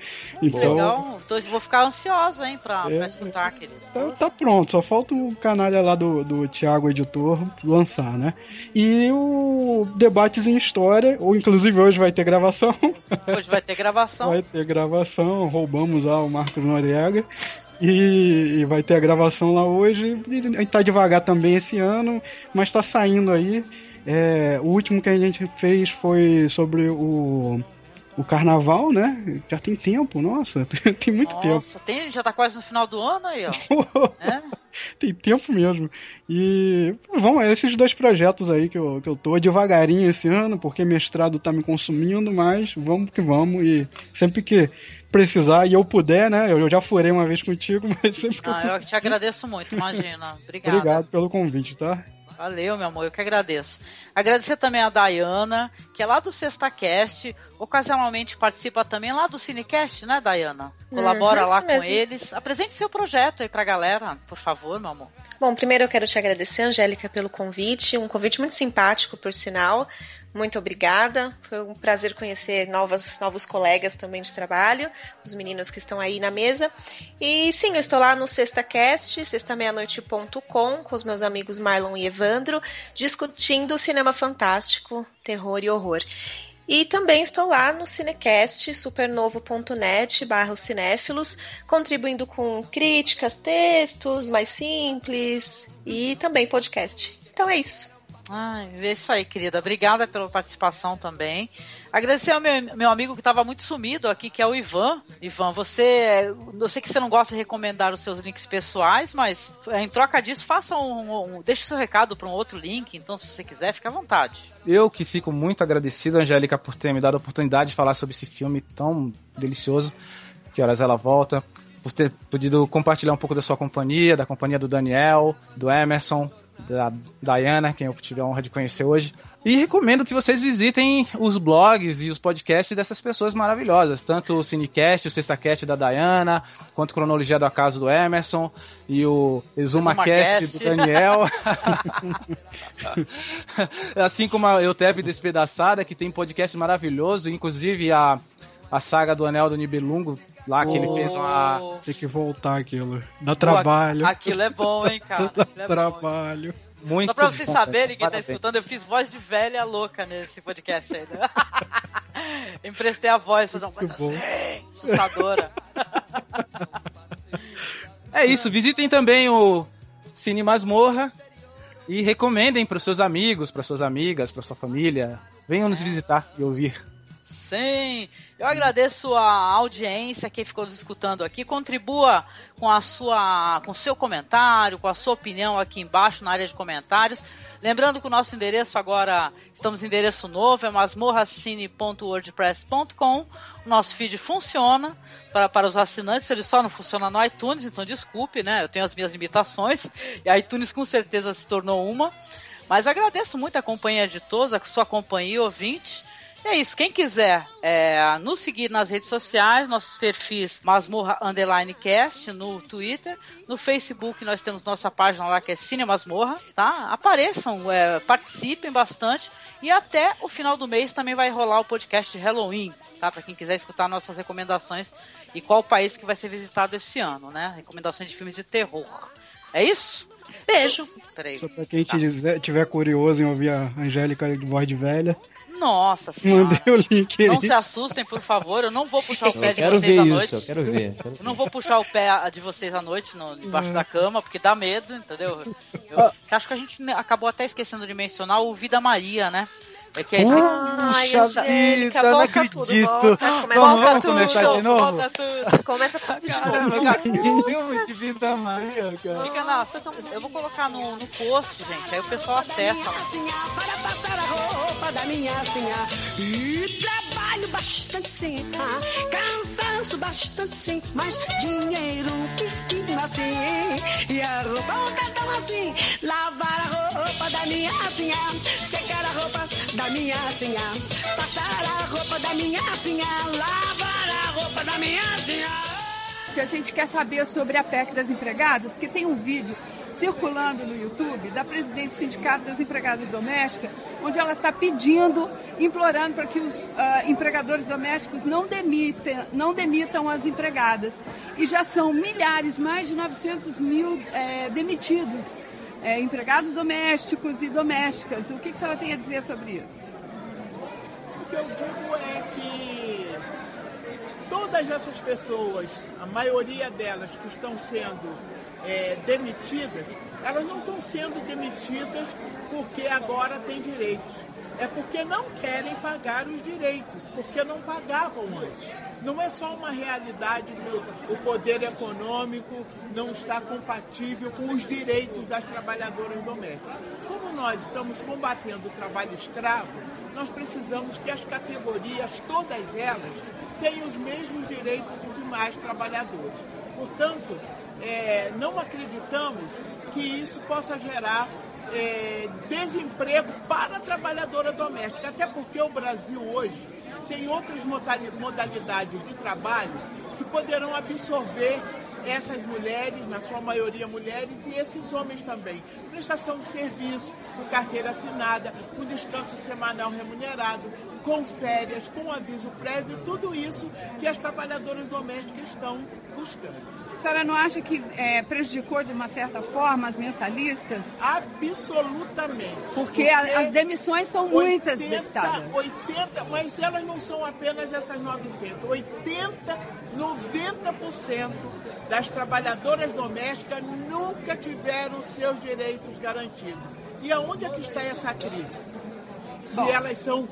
F: Então,
C: legal. Vou ficar ansiosa, hein, pra,
F: É.
C: pra escutar, querido.
F: tá, tá pronto, só falta o canalha lá do, do Thiago Editor lançar, né? E o Debates em História, ou inclusive hoje vai ter gravação.
C: Hoje vai ter gravação.
F: Vai ter gravação, roubamos lá o Marcos Noriega. E, e vai ter a gravação lá hoje. E tá devagar também esse ano, mas tá saindo aí. É, o último que a gente fez foi sobre o, o carnaval, né? Já tem tempo, nossa, tem muito tempo.
C: Nossa, tem, já tá quase no final do ano aí, ó.
F: Tem tempo mesmo. E vamos, esses dois projetos aí que eu, que eu tô devagarinho esse ano, porque mestrado tá me consumindo, mas vamos que vamos. E sempre que precisar e eu puder, né? Eu já furei uma vez contigo, mas sempre que eu
C: Ah, eu te agradeço muito, imagina. Obrigada.
F: Obrigado pelo convite, tá?
C: Valeu, meu amor, eu que agradeço. Agradecer também a Dayana, que é lá do Sexta Cast, ocasionalmente participa também lá do Cinecast, né, Dayana? Colabora
G: Uhum,
C: lá com
G: mesmo.
C: eles. Apresente seu projeto aí pra galera, por favor, meu amor.
G: Bom, primeiro eu quero te agradecer, Angélica, pelo convite. Um convite muito simpático, por sinal. Muito obrigada. Foi um prazer conhecer novas, novos colegas também de trabalho, os meninos que estão aí na mesa. E sim, eu estou lá no SextaCast, sextameianoite.com, com os meus amigos Marlon e Evandro, discutindo cinema fantástico, terror e horror. E também estou lá no Cinecast, supernovo.net barra cinéfilos, contribuindo com críticas, textos mais simples e também podcast. Então é isso.
C: Ai, é isso aí, querida. Obrigada pela participação também. Agradecer ao meu, meu amigo que estava muito sumido aqui, que é o Ivan. Ivan, você. Eu sei que você não gosta de recomendar os seus links pessoais, mas em troca disso, faça um. um deixe seu recado para um outro link. Então, se você quiser, fique à vontade.
H: Eu que fico muito agradecido, Angélica, por ter me dado a oportunidade de falar sobre esse filme tão delicioso. Que horas ela volta. Por ter podido compartilhar um pouco da sua companhia, da companhia do Daniel, do Emerson, da Diana, quem eu tive a honra de conhecer hoje. E recomendo que vocês visitem os blogs e os podcasts dessas pessoas maravilhosas, tanto o Cinecast, o Sextacast da Diana, quanto Cronologia do Acaso do Emerson e o ExumaCast do Daniel. assim como a Eutep Despedaçada, que tem podcast maravilhoso, inclusive a, a saga do Anel do Nibelungo, lá que oh. ele fez uma.
F: Tem que voltar aquilo. Dá trabalho.
C: Aquilo é bom, hein, cara.
F: Dá
C: é
F: trabalho.
H: Muito
C: Só pra vocês bom, saberem, quem tá escutando, eu fiz voz de velha louca nesse podcast ainda. Emprestei a voz, fazer uma voz assim, assustadora.
H: é isso, visitem também o Cine Masmorra e recomendem para seus amigos, para suas amigas, para sua família. Venham nos visitar e ouvir.
C: Sim, eu agradeço a audiência que ficou nos escutando aqui. Contribua com a sua, com seu comentário, com a sua opinião aqui embaixo na área de comentários. Lembrando que o nosso endereço agora, estamos em endereço novo, é masmorracine.wordpress.com. O nosso feed funciona para, para os assinantes, ele só não funciona no iTunes, então desculpe, né? Eu tenho as minhas limitações e a iTunes com certeza se tornou uma. Mas agradeço muito a companhia de todos, a sua companhia ouvinte. É isso. Quem quiser é, nos seguir nas redes sociais, nossos perfis Masmorra Underline Cast no Twitter, no Facebook nós temos nossa página lá que é Cine Masmorra, tá? Apareçam, é, participem bastante e até o final do mês também vai rolar o podcast de Halloween, tá? Para quem quiser escutar nossas recomendações e qual país que vai ser visitado esse ano, né? Recomendações de filmes de terror. É isso? Beijo.
F: Peraí. Só pra quem tá. tiver curioso em ouvir a Angélica de voz de velha,
C: nossa senhora.
F: Mandei o link aí.
C: Não se assustem, por favor. Eu não vou puxar o pé de vocês à noite.
E: Isso, eu quero ver.
C: Eu não vou puxar o pé de vocês à noite no, debaixo uhum. da cama, porque dá medo, entendeu? Eu, eu acho que a gente acabou até esquecendo de mencionar o Vida Maria, né?
H: É que é esse... Ai, Angélica, volta tudo, volta. Começa
C: volta
H: vamos
C: tudo,
H: começar de novo?
C: volta tudo.
G: Começa tudo de
H: Caramba,
G: novo.
H: que filme de Vida Maria, cara.
C: Fica na... Eu vou colocar no, no post, gente, aí o pessoal acessa.
T: Para passar a roupa da minha E trabalho bastante sim, ah, cansaço bastante sim, mas dinheiro que tinha assim. E a roupa tá tão assim, lavar a roupa da minha senha, secar a roupa da minha senha, passar a roupa da minha senha, lavar a roupa da minha senha.
J: Se a gente quer saber sobre a PEC das empregadas, que tem um vídeo circulando no YouTube da presidente do Sindicato das Empregadas Domésticas, onde ela está pedindo, implorando para que os uh, empregadores domésticos não demitem, não demitam as empregadas. E já são milhares, mais de 900 mil é, demitidos é, empregados domésticos e domésticas. O que, que a senhora tem a dizer sobre isso?
U: O que eu digo é que todas essas pessoas, a maioria delas que estão sendo é, demitidas, elas não estão sendo demitidas porque agora tem direitos. É porque não querem pagar os direitos, porque não pagavam antes não é só uma realidade do o poder econômico não está compatível com os direitos das trabalhadoras domésticas. Como nós estamos combatendo o trabalho escravo, nós precisamos que as categorias, todas elas, tenham os mesmos direitos dos demais trabalhadores. Portanto, é, não acreditamos que isso possa gerar é, desemprego para a trabalhadora doméstica, até porque o Brasil hoje tem outras modalidades de trabalho que poderão absorver essas mulheres, na sua maioria mulheres, e esses homens também. Prestação de serviço, com carteira assinada, com descanso semanal remunerado, com férias, com aviso prévio, tudo isso que as trabalhadoras domésticas estão buscando.
V: A senhora não acha que é, prejudicou de uma certa forma as mensalistas?
U: Absolutamente.
V: Porque, a- as demissões são muitas, deputada.
U: 80, mas elas não são apenas essas 900. 80, 90% das trabalhadoras domésticas nunca tiveram seus direitos garantidos. E aonde é que está essa crise? Se
V: Bom.
U: elas são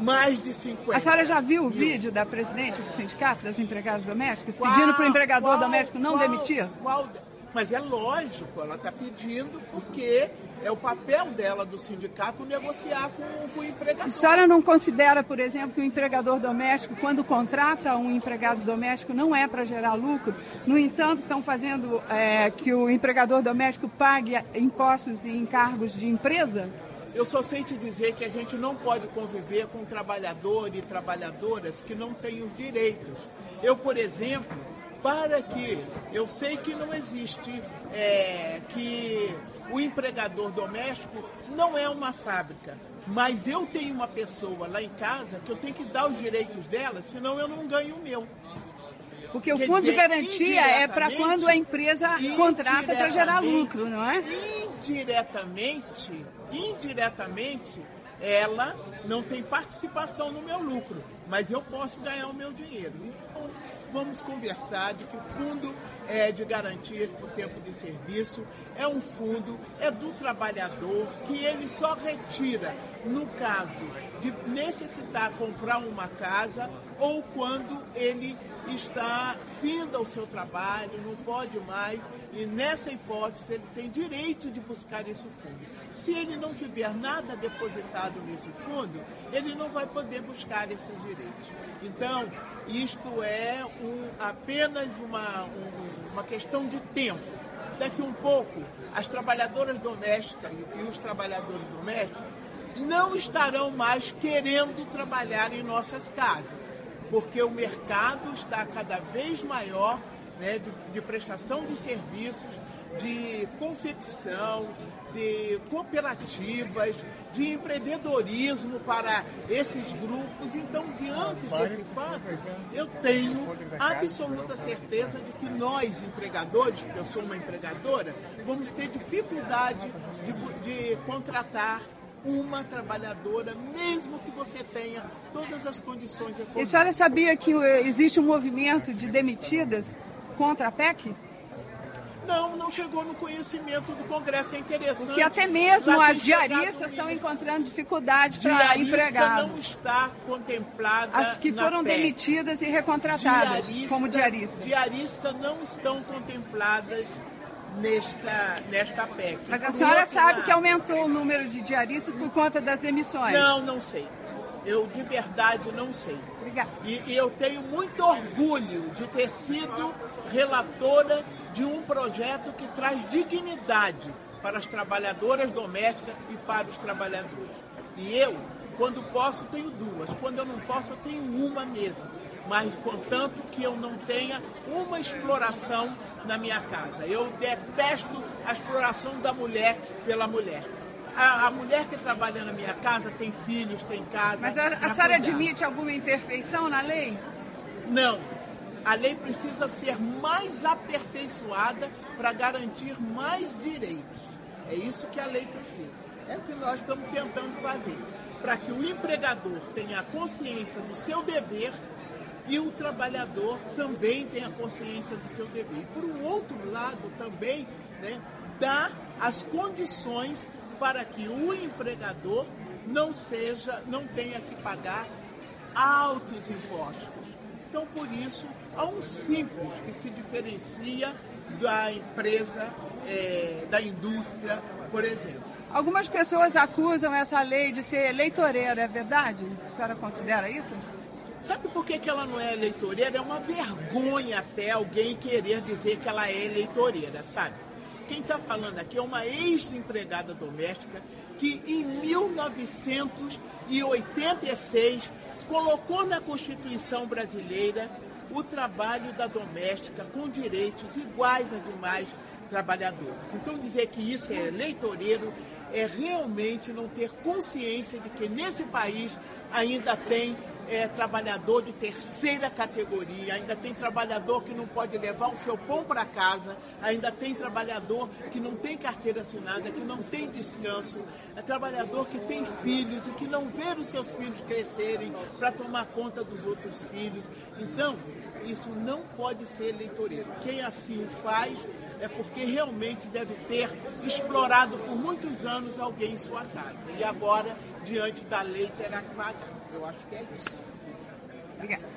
U: mais de 50.
V: A senhora já viu o vídeo da presidente do sindicato das empregadas domésticas
U: Qual-
V: pedindo para o empregador
U: qual-
V: doméstico não
U: qual-
V: demitir?
U: qual- mas é lógico, ela está pedindo porque é o papel dela do sindicato negociar com, com o
V: A
U: empregador.
V: senhora não considera, por exemplo, que o empregador doméstico, quando contrata um empregado doméstico, não é para gerar lucro? No entanto, estão fazendo é, que o empregador doméstico pague impostos e encargos de empresa?
U: Eu só sei te dizer que a gente não pode conviver com trabalhadores e trabalhadoras que não têm os direitos. Eu, por exemplo, para que eu sei que não existe é, que o empregador doméstico não é uma fábrica, mas eu tenho uma pessoa lá em casa que eu tenho que dar os direitos dela, senão eu não ganho o meu.
V: Porque o
U: Quer
V: fundo de
U: dizer,
V: garantia é para quando a empresa contrata para gerar lucro, não é?
U: Indiretamente, indiretamente, ela não tem participação no meu lucro, mas eu posso ganhar o meu dinheiro. Então, vamos conversar de que o fundo é de garantia por tempo de serviço é um fundo, é do trabalhador, que ele só retira no caso de necessitar comprar uma casa ou quando ele está findo ao seu trabalho, não pode mais, e nessa hipótese ele tem direito de buscar esse fundo. Se ele não tiver nada depositado nesse fundo, ele não vai poder buscar esses direitos. Então, isto é um- apenas uma, um- uma questão de tempo. Daqui um pouco, as trabalhadoras domésticas e os trabalhadores domésticos não estarão mais querendo trabalhar em nossas casas, porque o mercado está cada vez maior né, de, de prestação de serviços, de confecção, de cooperativas, de empreendedorismo para esses grupos. Então, diante desse fato, eu tenho absoluta certeza de que nós, empregadores, porque eu sou uma empregadora, vamos ter dificuldade de, de contratar uma trabalhadora, mesmo que você tenha todas as condições
V: E a
U: econômicas.
V: senhora sabia que existe um movimento de demitidas contra a PEC?
U: Não, não chegou no conhecimento do Congresso. É interessante.
V: Porque até mesmo as diaristas estão encontrando dificuldade para
U: Diarista
V: empregar.
U: não está contemplada
V: As que foram demitidas e recontratadas como diaristas.
U: Diarista não estão contempladas nesta, nesta PEC.
V: Mas a senhora sabe que aumentou o número de diaristas por conta das demissões.
U: Não, não sei. Eu de verdade não sei.
V: Obrigada.
U: E, e eu tenho muito orgulho de ter sido relatora de um projeto que traz dignidade para as trabalhadoras domésticas e para os trabalhadores. E eu, quando posso, tenho duas. Quando eu não posso, eu tenho uma mesmo. Mas contanto que eu não tenha uma exploração na minha casa. Eu detesto a exploração da mulher pela mulher. A, a mulher que trabalha na minha casa tem filhos, tem casa.
V: Mas a, a senhora
U: cuidar.
V: admite alguma imperfeição na lei?
U: Não. A lei precisa ser mais aperfeiçoada para garantir mais direitos. É isso que a lei precisa. É o que nós estamos tentando fazer. Para que o empregador tenha consciência do seu dever e o trabalhador também tenha consciência do seu dever. E, por um outro lado, também né, dar as condições para que o empregador não seja, não tenha que pagar altos impostos. Então, por isso, há um simples que se diferencia da empresa, eh, da indústria, por exemplo.
V: Algumas pessoas acusam essa lei de ser eleitoreira, é verdade? A senhora considera isso?
U: Sabe por que, que ela não é eleitoreira? É uma vergonha até alguém querer dizer que ela é eleitoreira, sabe? Quem está falando aqui é uma ex-empregada doméstica que em 1986 colocou na Constituição brasileira o trabalho da doméstica com direitos iguais a demais trabalhadores. Então dizer que isso é eleitoreiro é realmente não ter consciência de que nesse país ainda tem é, trabalhador de terceira categoria, ainda tem trabalhador que não pode levar o seu pão para casa, ainda tem trabalhador que não tem carteira assinada, que não tem descanso, é trabalhador que tem filhos e que não vê os seus filhos crescerem para tomar conta dos outros filhos. Então, isso não pode ser eleitoreiro. Quem assim o faz é porque realmente deve ter explorado por muitos anos alguém em sua casa. E agora, diante da lei, terá que pagar. Eu acho que é isso.
V: Obrigada.